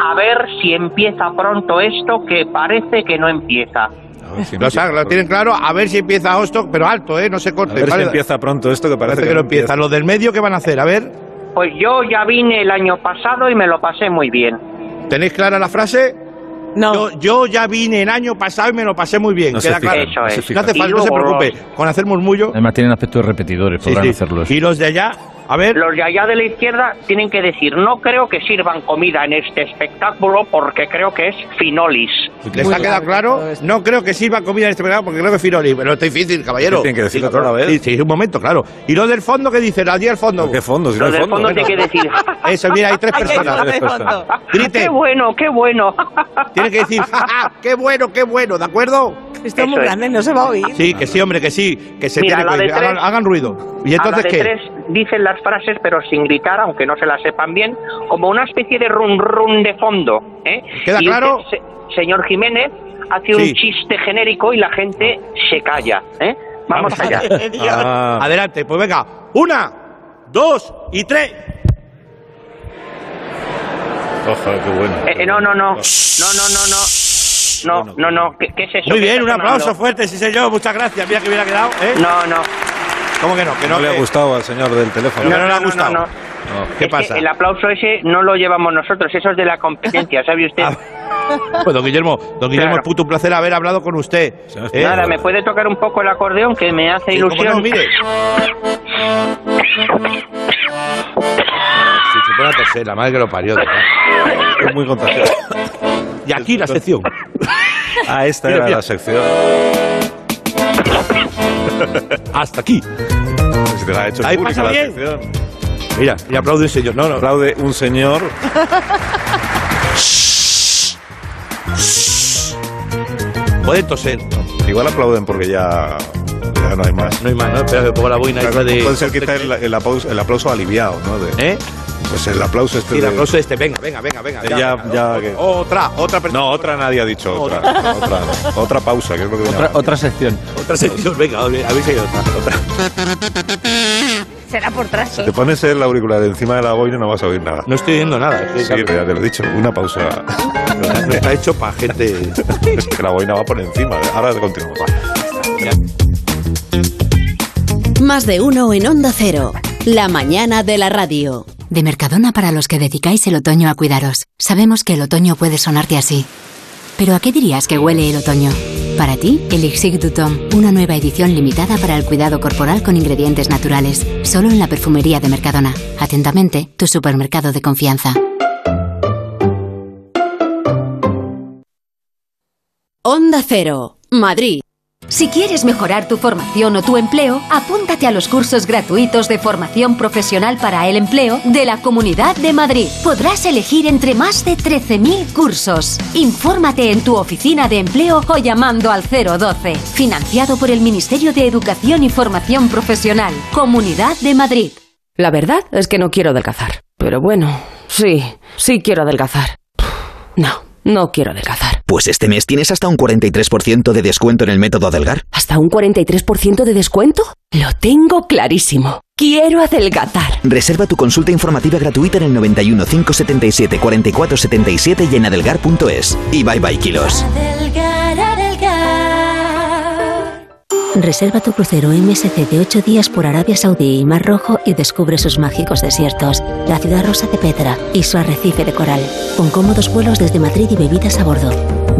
a ver si empieza pronto esto que parece que no empieza. A ver si Lo, sa- lo tienen claro, a ver si empieza Ostock, pero alto, ¿eh? No se A corte. ver si ¿vale? empieza pronto esto que parece, Parece que no empieza. Los del medio, ¿qué van a hacer? A ver, Pues yo ya vine el año pasado y me lo pasé muy bien. ¿tenéis clara la frase? No. Yo, yo ya vine el año pasado y me lo pasé muy bien. No Queda claro. Eso no se es. No hace falta, no se preocupe. Con hacer murmullo. Además tienen aspecto de repetidores, Sí, podrán sí. hacerlo. Y los de allá, a ver. Los de allá de la izquierda tienen que decir, no creo que sirvan comida en este espectáculo porque creo que es finolis. ¿Les ha quedado claro? No creo que sirva comida en este programa porque creo que es Firoli. Pero es difícil, caballero. ¿Tienen que decirlo otra vez? Sí, sí, un momento, claro. ¿Y los del fondo qué dicen? Allí al fondo. ¿Qué fondo? Si no del fondo fondo. tiene que decir, (laughs) Eso, mira, hay tres personas. qué bueno, qué bueno. Tiene que decir, "Ja, ja, qué bueno, qué bueno, ¿de acuerdo? Esto es muy grande, no se va a oír. Sí, que sí, hombre, que sí. Que se Mira, tiene que. Hagan, ruido. ¿Y a la entonces de qué? tres dicen las frases pero sin gritar, aunque no se las sepan bien, como una especie de run run de fondo. ¿eh? ¿Queda y claro? usted, se- señor Jiménez, hace Sí. un chiste genérico y la gente se calla. ¿eh? Vamos allá. (laughs) Ah, Adelante, pues venga. Una, dos y tres. ojalá, qué bueno. Eh, eh, no, no, no. No, no, no, no. No, no, no. ¿Qué, qué es eso? Muy ¿Qué bien, un aplauso sonando? fuerte, sí señor. Muchas gracias. Mira que hubiera quedado, ¿eh? No, no. ¿Cómo que no? Que no no, le ha que- gustado al señor del teléfono. No, no le ha no, gustado. no. ¿Qué Es que pasa? el aplauso ese no lo llevamos nosotros, eso es de la competencia, ¿sabe usted? (laughs) Pues don Guillermo, don Guillermo, Claro. es puto un placer haber hablado con usted. ¿eh? Nada, ¿me puede tocar un poco el acordeón que me hace ilusión? no, mire. Si se pone a toser, la madre que lo parió. Es muy contagioso. (coughs) Y aquí la sección. Ah, esta era la sección. (laughs) Hasta aquí. Si te la ha hecho Ahí pasa la bien. sección. Mira, y aplaude un señor. No, no. Aplaude un señor. (laughs) Pueden toser. Igual aplauden porque ya, ya no hay más. No hay más, ¿no? Espera que pongo la boina esa de... Puede ser quizá el, el aplauso, el aplauso aliviado, ¿no? De- ¿Eh? Pues el aplauso este Sí, el de- aplauso este. Venga, venga, venga, venga. Eh, ya- ya que- Otra, otra persona. No, otra nadie ha dicho otra. Otra, no. Otra pausa, que es lo que Otra, otra sección. Otra sección. Venga, si hay otra. otra. Será por traje. Te pones el auricular encima de la boina y no vas a oír nada. No estoy viendo nada. es que, Sí, ya te lo he dicho. Una pausa. no está hecho para gente... es que la boina va por encima. Ahora continuamos. Más de uno en Onda Cero. La mañana de la radio. De Mercadona para los que dedicáis el otoño a cuidaros. Sabemos que el otoño puede sonarte así. Pero ¿a qué dirías que huele el otoño? Para ti, Elixir du Temps, una nueva edición limitada para el cuidado corporal con ingredientes naturales, solo en la perfumería de Mercadona. Atentamente, tu supermercado de confianza. Onda Cero, Madrid. Si quieres mejorar tu formación o tu empleo, apúntate a los cursos gratuitos de formación profesional para el empleo de la Comunidad de Madrid. Podrás elegir entre más de 13.000 cursos. Infórmate en tu oficina de empleo o llamando al 012. Financiado por el Ministerio de Educación y Formación Profesional. Comunidad de Madrid. La verdad es que no quiero adelgazar. Pero bueno, sí, sí quiero adelgazar. No. No quiero adelgazar. Pues este mes tienes hasta un 43% de descuento en el método Adelgar. ¿Hasta un 43% de descuento? Lo tengo clarísimo. Quiero adelgazar. Reserva tu consulta informativa gratuita en el 91 577 4477 y en adelgar.es. Y bye bye kilos. Reserva tu crucero MSC de 8 días por Arabia Saudí y Mar Rojo y descubre sus mágicos desiertos, la ciudad rosa de Petra y su arrecife de coral, con cómodos vuelos desde Madrid y bebidas a bordo.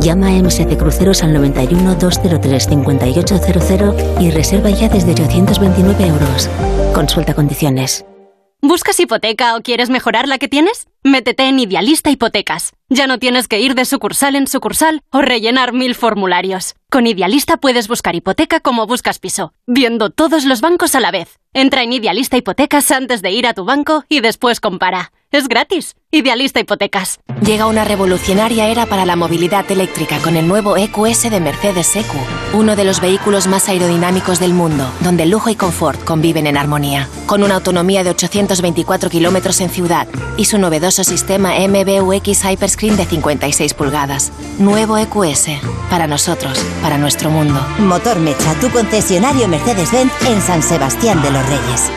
Llama a MSC Cruceros al 91 203 5800 y reserva ya desde 829 euros. Consulta condiciones. ¿Buscas hipoteca o quieres mejorar la que tienes? Métete en Idealista Hipotecas. Ya no tienes que ir de sucursal en sucursal o rellenar mil formularios. Con Idealista puedes buscar hipoteca como buscas piso, viendo todos los bancos a la vez. Entra en Idealista Hipotecas antes de ir a tu banco y después compara. Es gratis. Idealista Hipotecas. Llega una revolucionaria era para la movilidad eléctrica con el nuevo EQS de Mercedes EQ, uno de los vehículos más aerodinámicos del mundo, donde lujo y confort conviven en armonía. Con una autonomía de 824 kilómetros en ciudad y su novedoso sistema MBUX Hyperscreen de 56 pulgadas. Nuevo EQS. Para nosotros, para nuestro mundo. Motor Mecha, tu concesionario Mercedes-Benz en San Sebastián de los Reyes.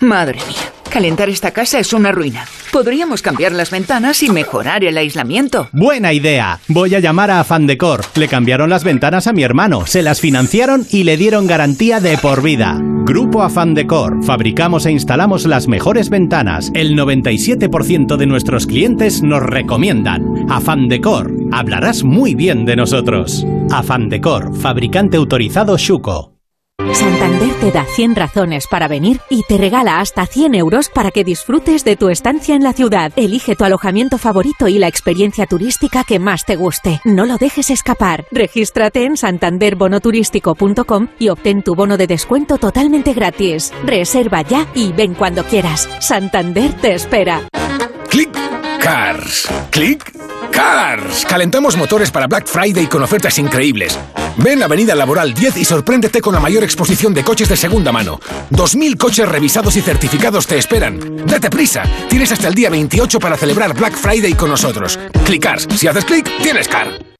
Madre mía. Calentar esta casa es una ruina. Podríamos cambiar las ventanas y mejorar el aislamiento. Buena idea. Voy a llamar a Afandecor. Le cambiaron las ventanas a mi hermano, se las financiaron y le dieron garantía de por vida. Grupo Afandecor. Fabricamos e instalamos las mejores ventanas. El 97% de nuestros clientes nos recomiendan. Afandecor. Hablarás muy bien de nosotros. Afandecor, fabricante autorizado Shuko. Santander te da 100 razones para venir y te regala hasta 100 euros para que disfrutes de tu estancia en la ciudad. Elige tu alojamiento favorito y la experiencia turística que más te guste. No lo dejes escapar. Regístrate en santanderbonoturístico.com y obtén tu bono de descuento totalmente gratis. Reserva ya y ven cuando quieras. Santander te espera. Click Cars. Click Cars. Calentamos motores para Black Friday con ofertas increíbles. Ven a Avenida Laboral 10 y sorpréndete con la mayor exposición de coches de segunda mano. 2.000 coches revisados y certificados te esperan. Date prisa. Tienes hasta el día 28 para celebrar Black Friday con nosotros. Clicars. Si haces clic, tienes car.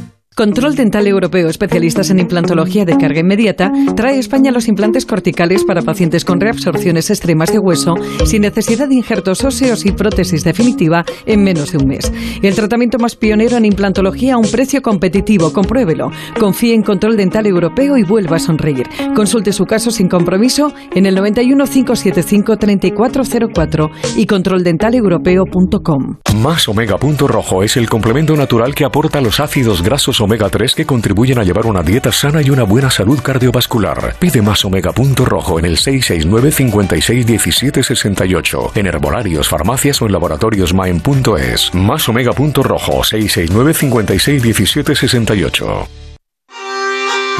Control Dental Europeo, especialistas en implantología de carga inmediata, trae a España los implantes corticales para pacientes con reabsorciones extremas de hueso sin necesidad de injertos óseos y prótesis definitiva en menos de un mes. El tratamiento más pionero en implantología a un precio competitivo. Compruébelo. Confíe en Control Dental Europeo y vuelva a sonreír. Consulte su caso sin compromiso en el 91 575 3404 y controldentalepeuropeo.com. Más Omega Punto Rojo es el complemento natural que aporta los ácidos grasos omega 3 que contribuyen a llevar una dieta sana y una buena salud cardiovascular. Pide más omega punto rojo en el 669 56 17 68 en herbolarios, farmacias o en laboratorios Maen.es. Más omega punto rojo 669 56 17 68.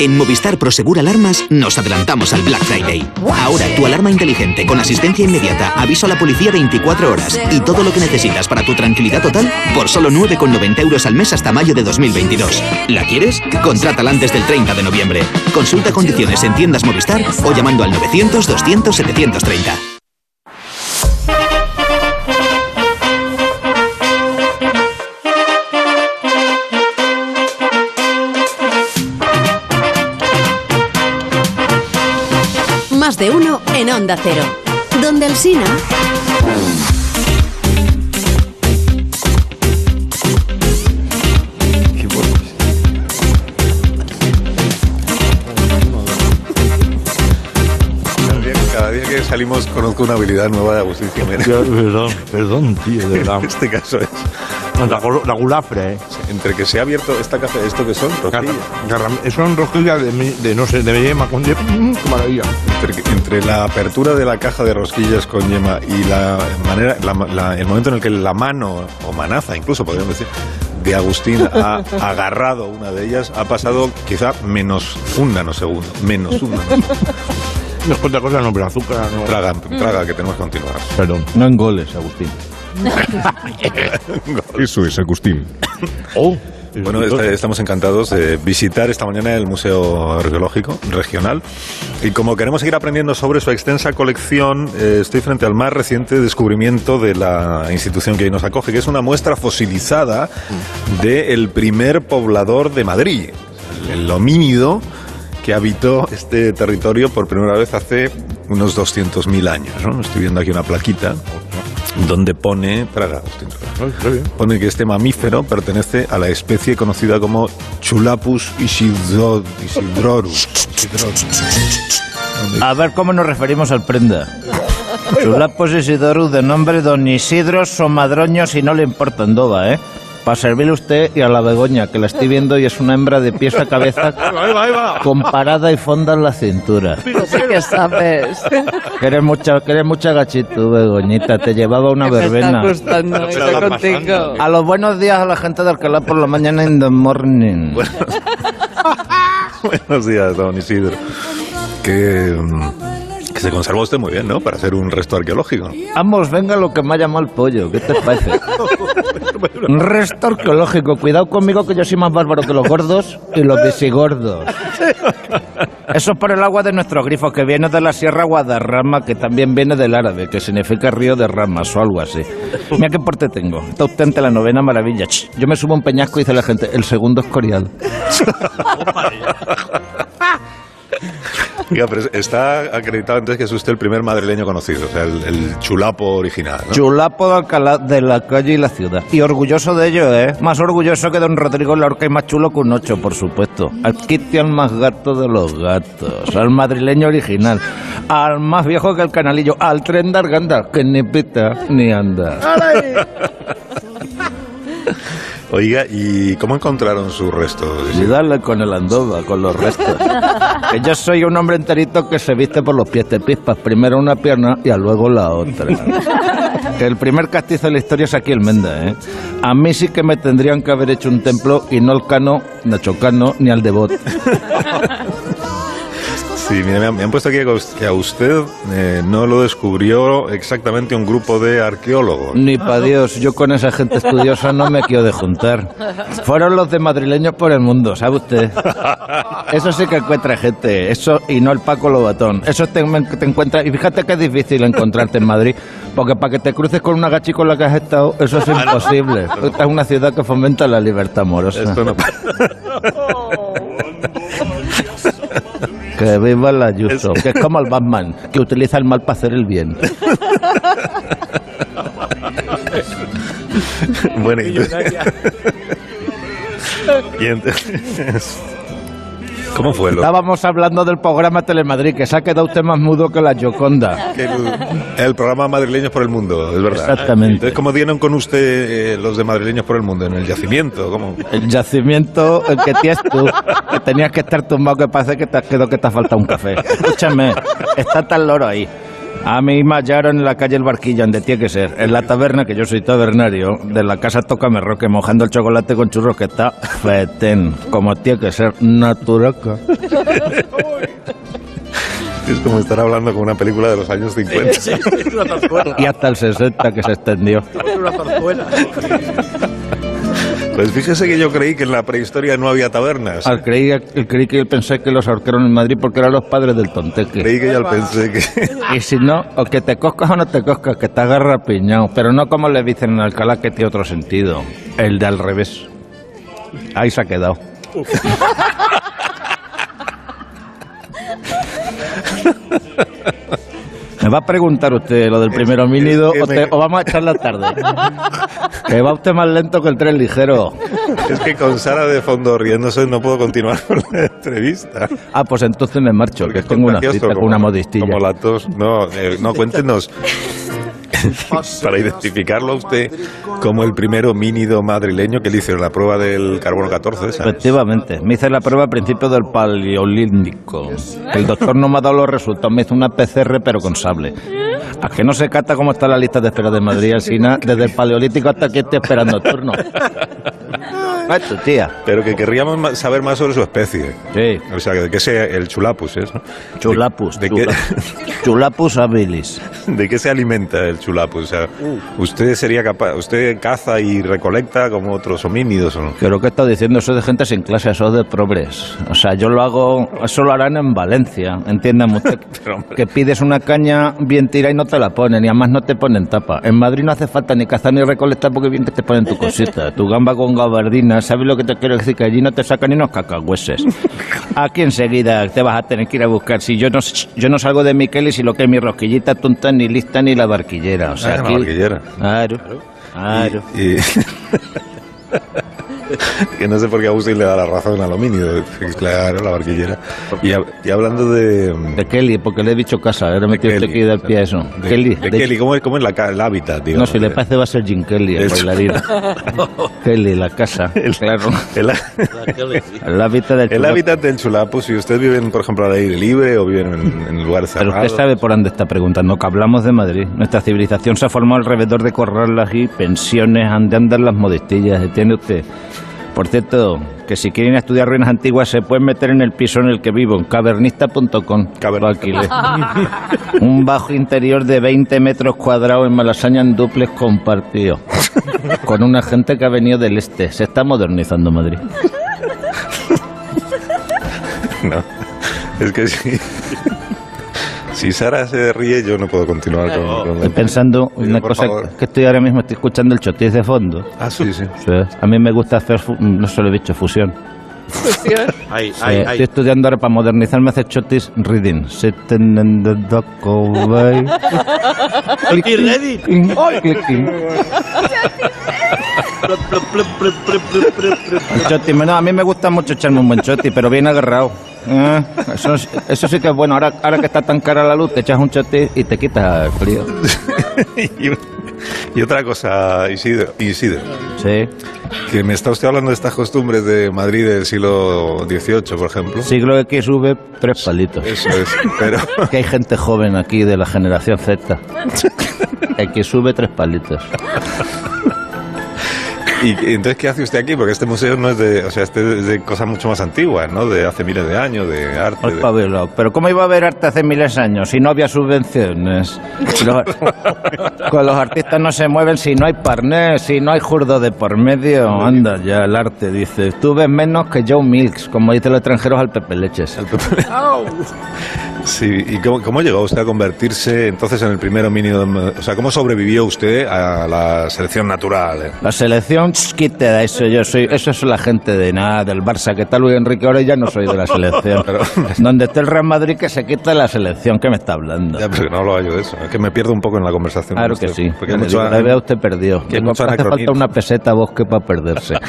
En Movistar Prosegur Alarmas nos adelantamos al Black Friday. Ahora tu alarma inteligente con asistencia inmediata, aviso a la policía 24 horas y todo lo que necesitas para tu tranquilidad total por solo 9,90 euros al mes hasta mayo de 2022. ¿La quieres? Contrátala antes del 30 de noviembre. Consulta condiciones en tiendas Movistar o llamando al 900 200 730. Más de uno en Onda Cero. Donde el Sina. Cada día, que salimos conozco una habilidad nueva de Agustín Jiménez. Perdón, perdón, tío, de (laughs) verdad. En este caso es. La, la gulafre, ¿eh? Entre que se ha abierto esta café, ¿esto que son? Rosquillas. Son rosquillas de, mi- de, no sé, de yema con yema. Mm, ¡Qué maravilla! Entre, entre la apertura de la caja de rosquillas con yema y la manera, la- la- el momento en el que la mano, o manaza incluso podríamos decir, de Agustín ha (laughs) agarrado una de ellas, ha pasado quizá menos un nanosegundo. Menos un (laughs) nanosegundo. Nos cuenta cosas, no, pero azúcar no. Traga, traga, que tenemos que continuar. Perdón. No en goles, Agustín. (laughs) Eso es, Agustín. Oh, Bueno, est- estamos encantados de visitar esta mañana el Museo Arqueológico Regional y como queremos seguir aprendiendo sobre su extensa colección, eh, estoy frente al más reciente descubrimiento de la institución que hoy nos acoge, que es una muestra fosilizada del primer poblador de Madrid, el homínido que habitó este territorio por primera vez hace unos 200.000 años. ¿no? Estoy viendo aquí una plaquita donde pone, traga, Agustín, traga. pone que este mamífero pertenece a la especie conocida como Chulapus isidro- isidrorus. Isidrorus. A ver cómo nos referimos al prenda. Chulapos Isidorus de nombre Don Isidro Somadroño si no le importa Andova, ¿eh? Para servirle a usted y a la Begoña, que la estoy viendo y es una hembra de pies a cabeza (laughs) Ahí va, ahí va. con parada y fonda en la cintura. Sí que sabes. Que eres mucha, que eres mucha gachito, Begoñita. Te llevaba una Me está verbena. gustando esto contigo. A los buenos días a la gente de Alcalá por la mañana in the morning. Buenos (laughs) días, don Isidro. Que, mm, que se conserva usted muy bien, ¿no? Para hacer un resto arqueológico. Vamos, venga lo que me ha llamado el pollo. ¿Qué te parece? (laughs) Un resto arqueológico. Cuidado conmigo que yo soy más bárbaro que los gordos y los visigordos. Eso es por el agua de nuestro grifo, que viene de la Sierra Guadarrama, que también viene del árabe, que significa río de ramas o algo así. Mira qué porte tengo. Está usted ante la novena maravilla. Ch, Yo me subo a un peñasco y dice la gente, el segundo es Corial. (laughs) (laughs) Oiga, pero está acreditado antes que es usted el primer madrileño conocido, o sea, el, el chulapo original, ¿no? Chulapo de Alcalá, de la calle y la ciudad. Y orgulloso de ello, ¿eh? Más orgulloso que don Rodrigo Lorca y más chulo que un ocho, por supuesto. Al más gato de los gatos. Al madrileño original. Al más viejo que el canalillo. Al tren de Arganda, que ni pita ni anda. (laughs) Oiga, ¿y cómo encontraron sus restos? Y dale con el andova, con los restos. (laughs) Que yo soy un hombre enterito que se viste por los pies de pispas. Primero una pierna y a luego la otra. Que (laughs) el primer castizo de la historia es aquí el Menda, ¿eh? A mí sí que me tendrían que haber hecho un templo y no el Cano, Nacho Cano, ni al Devot. (laughs) Sí, mira, me han, me han puesto aquí que a usted eh, no lo descubrió exactamente un grupo de arqueólogos. Ni pa' Dios, yo con esa gente estudiosa no me quiero de juntar. Fueron los de madrileños por el mundo, ¿sabe usted? Eso sí que encuentra gente, eso y no el Paco Lobatón. Eso te, te encuentra, y fíjate que es difícil encontrarte en Madrid, porque para que te cruces con una gachi con la que has estado, eso es imposible. Esta es una ciudad que fomenta la libertad amorosa. Esto no (laughs) Que viva la Ayuso, que es como el Batman, que utiliza el mal para hacer el bien. (laughs) Bueno, (laughs) y entonces, (laughs) y entonces- ¿Cómo fue? Lo, Estábamos hablando del programa Telemadrid, que se ha quedado usted más mudo que la Gioconda. el programa Madrileños por el Mundo, es verdad. Exactamente. Entonces, ¿cómo dieron con usted eh, los de Madrileños por el Mundo? ¿En el yacimiento? ¿Cómo? El yacimiento el que tienes tú, que tenías que estar tumbado, que parece que te has quedado que te ha faltado un café. Escúchame, está tan loro ahí. A mí me hallaron en la calle El Barquillo, donde tiene que ser. En la taberna, que yo soy tabernario, de la casa Tócame Roque, mojando el chocolate con churros que está fetén, como tiene que ser, naturaca. (laughs) Es como estar hablando con una película de los años 50. Y hasta el 60 que se extendió. Pues fíjese que yo creí que en la prehistoria no había tabernas. Al creí, creí que pensé que los ahorcaron en Madrid porque eran los padres del tonteque. Creí que ya pensé que... (laughs) Y si no, o que te coscas o no te coscas, que te agarra piñado. Pero no como le dicen en Alcalá, que tiene otro sentido. El de al revés. Ahí se ha quedado. (laughs) Me va a preguntar usted lo del primer homínido que o, te- me- o vamos a echar la tarde. (laughs) que va usted más lento que el tren ligero. Es que con Sara de fondo riéndose no puedo continuar con la entrevista. Ah, pues entonces me marcho, que tengo una cita con una modistilla. Como la tos. No, eh, no, cuéntenos. (laughs) Para identificarlo a usted como el primer homínido madrileño que le hicieron la prueba del carbono 14, ¿sabes? Efectivamente, me hice la prueba a principios del paleolítico. El doctor no me ha dado los resultados, me hizo una PCR pero con sable. A que no se cata cómo está la lista de espera de Madrid, Alsina, desde el paleolítico hasta que estoy esperando turno. (laughs) Tu tía. Pero que querríamos saber más sobre su especie. Sí. O sea, de qué sea el chulapus ¿no? Chulapus, ¿De, de qué, (laughs) Chulapus habilis. ¿De qué se alimenta el chulapus? O sea, ¿usted sería capaz, usted caza y recolecta como otros homínidos o no? Lo que estado diciendo, eso es de gente sin clase, eso es de progres. O sea, yo lo hago, eso lo harán en Valencia, entiéndame usted. (laughs) que pides una caña bien tirada y no te la ponen, y además no te ponen tapa. En Madrid no hace falta ni cazar ni recolectar porque bien que te ponen tu cosita, tu gamba con gabardina, ¿sabes lo que te quiero decir? Que allí no te sacan ni unos cacahueses. (laughs) Aquí enseguida te vas a tener que ir a buscar. Si yo no, yo no salgo de Miquel y si lo que es mi rosquillita tonta, ni lista ni la barquillera. O sea, Ah, la aquí, barquillera. Claro. Claro. Y, (laughs) (laughs) que no sé por qué a Agustín le da la razón al homínido. Claro, la barquillera. Y, hab- y hablando de... De Kelly, porque le he dicho casa, me metido usted pie a eso. De, Kelly, de de- Kelly, ¿cómo es, cómo es la el hábitat? No, digamos? si le parece va a ser Jim Kelly, el bailarín. (laughs) Kelly, la casa, (laughs) claro. El, El hábitat del el chulapo. hábitat del chulapus, si usted vive, por ejemplo, al aire libre o vive en, en lugares Pero cerrados... usted sabe por dónde está preguntando, que hablamos de Madrid. Nuestra civilización se ha formado alrededor de corrales y pensiones, donde andan las modestillas, ¿entiende usted? Por cierto, que si quieren estudiar ruinas antiguas se pueden meter en el piso en el que vivo, en cavernista.com. (laughs) Alquilé. (laughs) Un bajo interior de 20 metros cuadrados en Malasaña en duplex compartido. (laughs) Con una gente que ha venido del este. Se está modernizando Madrid. No, es que si, si Sara se ríe yo no puedo continuar con... con- Estoy pensando una cosa favor. que estoy ahora mismo, estoy escuchando el chotis de fondo. Ah, sí, sí. Sí. A mí me gusta hacer, fu- no se lo he dicho, fusión. (laughs) Ahí, Sí, ahí, Estoy ahí. estudiando ahora para modernizarme, hacer chotis reading. Sitting in the dock away. Chotis (laughs) reading. Clicking. El choti, (laughs) no, a mí me gusta mucho echarme un buen choti, pero bien agarrado. Eh, eso, es- eso sí que es bueno. Ahora, ahora que está tan cara la luz, te echas un choti y te quitas el frío. (laughs) y, y otra cosa, Isidro, Isidro, Sí. que me está usted hablando de estas costumbres de Madrid del siglo XVIII, por ejemplo. Siglo X sube tres palitos. Eso es, pero... (laughs) Que hay gente joven aquí de la generación Z. (laughs) X sube tres palitos. ¿Y entonces qué hace usted aquí? Porque este museo no es de, o sea, este es de cosas mucho más antiguas, ¿no? De hace miles de años, de arte. Al de-. Pero ¿cómo iba a haber arte hace miles de años si no había subvenciones? Los- (laughs) con los artistas no se mueven si no hay parnés, si no hay jurdo de por medio. Anda ya, el arte, dice. Tú ves menos que Joe Milks, como dicen los extranjeros al Pepe Leches. Sí, ¿y cómo, cómo llegó usted a convertirse entonces en el primer homínido? O sea, ¿cómo sobrevivió usted a la selección natural? eh? La selección, quita eso, yo soy, eso es la gente de nada, del Barça, que tal Luis Enrique, ahora ya no soy de la (laughs) selección. Donde esté el Real Madrid que se quita la selección, ¿qué me está hablando? Ya, pero no yo de eso, es que me pierdo un poco en la conversación. Claro que sí. Porque mucho, digo, la vea usted perdido. que mucho hace falta una peseta bosque para perderse. (laughs)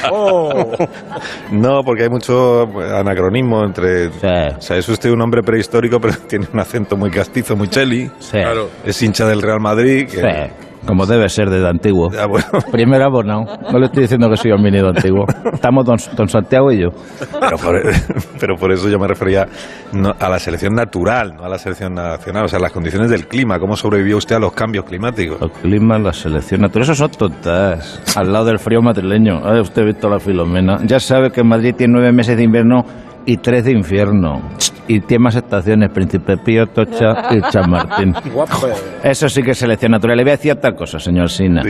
No, porque hay mucho anacronismo entre... O sea, es usted un hombre prehistórico, pero tiene un acento muy castizo, muy cheli. Claro. Es hincha del Real Madrid. que- Sí, como debe ser desde antiguo. Ya, bueno. (laughs) Primero abonado. No le estoy diciendo que soy homínido antiguo. Estamos don, don Santiago y yo. Pero por, (laughs) pero por eso yo me refería no, a la selección natural, no a la selección nacional. O sea, las condiciones del clima, cómo sobrevivió usted a los cambios climáticos. El clima, la selección natural, eso son tontas. Al lado del frío madrileño. Ah, usted ha visto la filomena. Ya sabe que Madrid tiene nueve meses de invierno y tres de infierno. Y tiene más estaciones, Príncipe Pío, Tocha y Chamartín. (laughs) Eso sí que es selección natural. Le voy a decir otra cosa, señor Sina.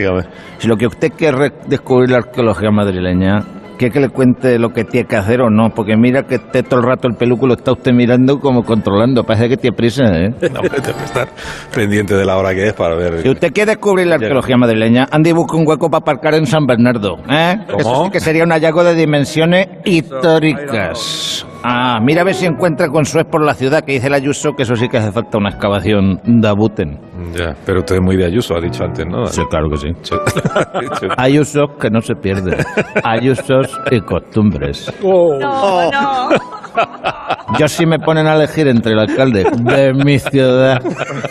Si lo que usted quiere descubrir la arqueología madrileña, ¿quiere que le cuente lo que tiene que hacer o no? Porque mira que esté todo el rato el película está usted mirando como controlando. Parece que tiene prisa, ¿eh? (laughs) No, hombre, tengo que estar pendiente de la hora que es para ver. Si usted quiere descubrir la arqueología madrileña, ande y busque un hueco para aparcar en San Bernardo. ¿eh? ¿Cómo? Eso sí que sería un hallazgo de dimensiones históricas. Ah, mira a ver si encuentra con su por la ciudad, que dice el Ayuso, que eso sí que hace falta una excavación de Abuten. Ya, pero usted es muy de Ayuso, ha dicho antes, ¿no? Sí, claro que sí. (laughs) Ayusos que no se pierden. Ayusos y costumbres. No, no. Yo si me ponen a elegir entre el alcalde de mi ciudad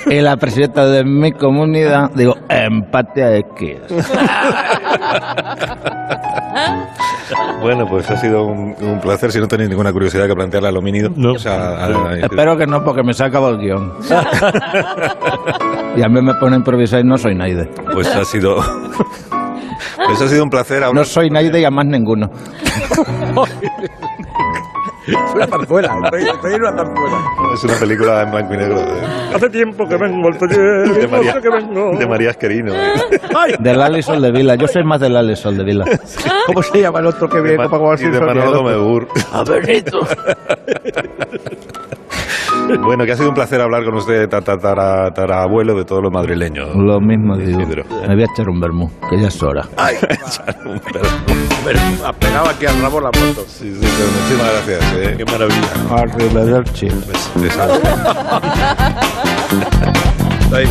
y la presidenta de mi comunidad, digo, empate a X. (laughs) (laughs) Bueno, pues ha sido un, un placer. Si no tenéis ninguna curiosidad que plantearle al homínido. No. O sea, a- a- Espero que no, porque me se ha acabado el guion. (laughs) y a mí me pone a improvisar y no soy Naide. Pues ha sido. (laughs) Pues ha sido un placer hablar. No soy Naide y a más ninguno. (laughs) Una zarzuela, estoy, estoy en una zarzuela. Es una película en blanco y negro de, Hace tiempo que vengo al taller, de María, que vengo. de María Esquerino. Del Alex Sol de Vila. Yo soy más del Alex Sol de Vila. ¿Cómo se llama el otro que viene para jugar Y de Manolo Megur. A Benito. (laughs) (laughs) Bueno, que ha sido un placer hablar con usted, tatara- tatarabuelo de todos los madrileños. Lo mismo digo. Me voy a echar un vermú, que ya es hora. Ay, (laughs) ha pegado aquí al rabo la foto. Sí, sí, pero muchísimas gracias. ¿eh? Qué maravilla. Arrivederci. (laughs) Ahí.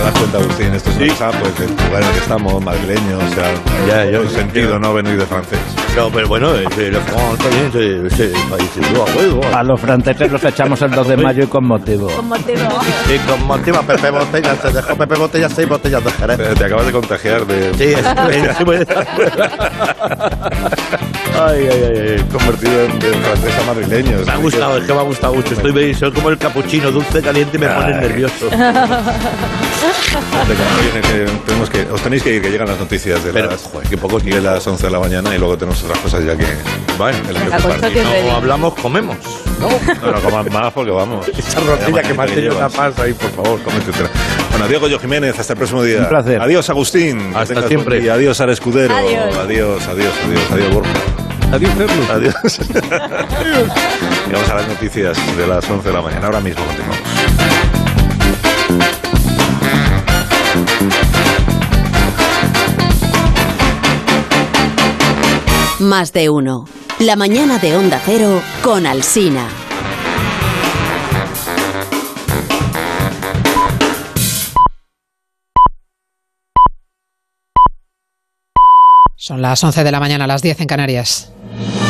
¿Te das cuenta, Agustín? Esto es cosa, pues, del lugar en el que estamos, madrileños, o sea, Ya, yo- en sentido, no venir de francés. No, pero bueno, eh, también país a huevo. A los franceses los echamos el 2 de mayo y con motivo. Y con motivo Pepe Botella, se dejó Pepe Botella seis botellas de Jerez. Pero te acabas de contagiar de... Sí, es, (laughs) ay, ay, ay, convertido en, en francés a madrileño. Me ha gustado, es que me ha gustado mucho. Estoy bien, soy como el capuchino, dulce, caliente y me pone nervioso. (laughs) Tenemos que, os tenéis que ir, que llegan las noticias de las, joder, que pocos de las 11 de la mañana y luego tenemos otras cosas ya que... Vale, que las que no hablamos, comemos. No, no coman más porque vamos. (laughs) Esa rosquilla que mantiene una pasa ahí, por favor. Cómete otra. Bueno, Diego Yo Jiménez, hasta el próximo día. Un placer. Adiós, Agustín. Hasta siempre. día. Adiós, Ara Escudero. Adiós. Adiós, adiós, adiós, adiós, Borja. Adiós, Carlos. (laughs) Adiós. y vamos a las noticias de las 11 de la mañana. Ahora mismo continuamos. Más de uno. La mañana de Onda Cero con Alsina. Son las 11 de la mañana, las 10 en Canarias. Yeah.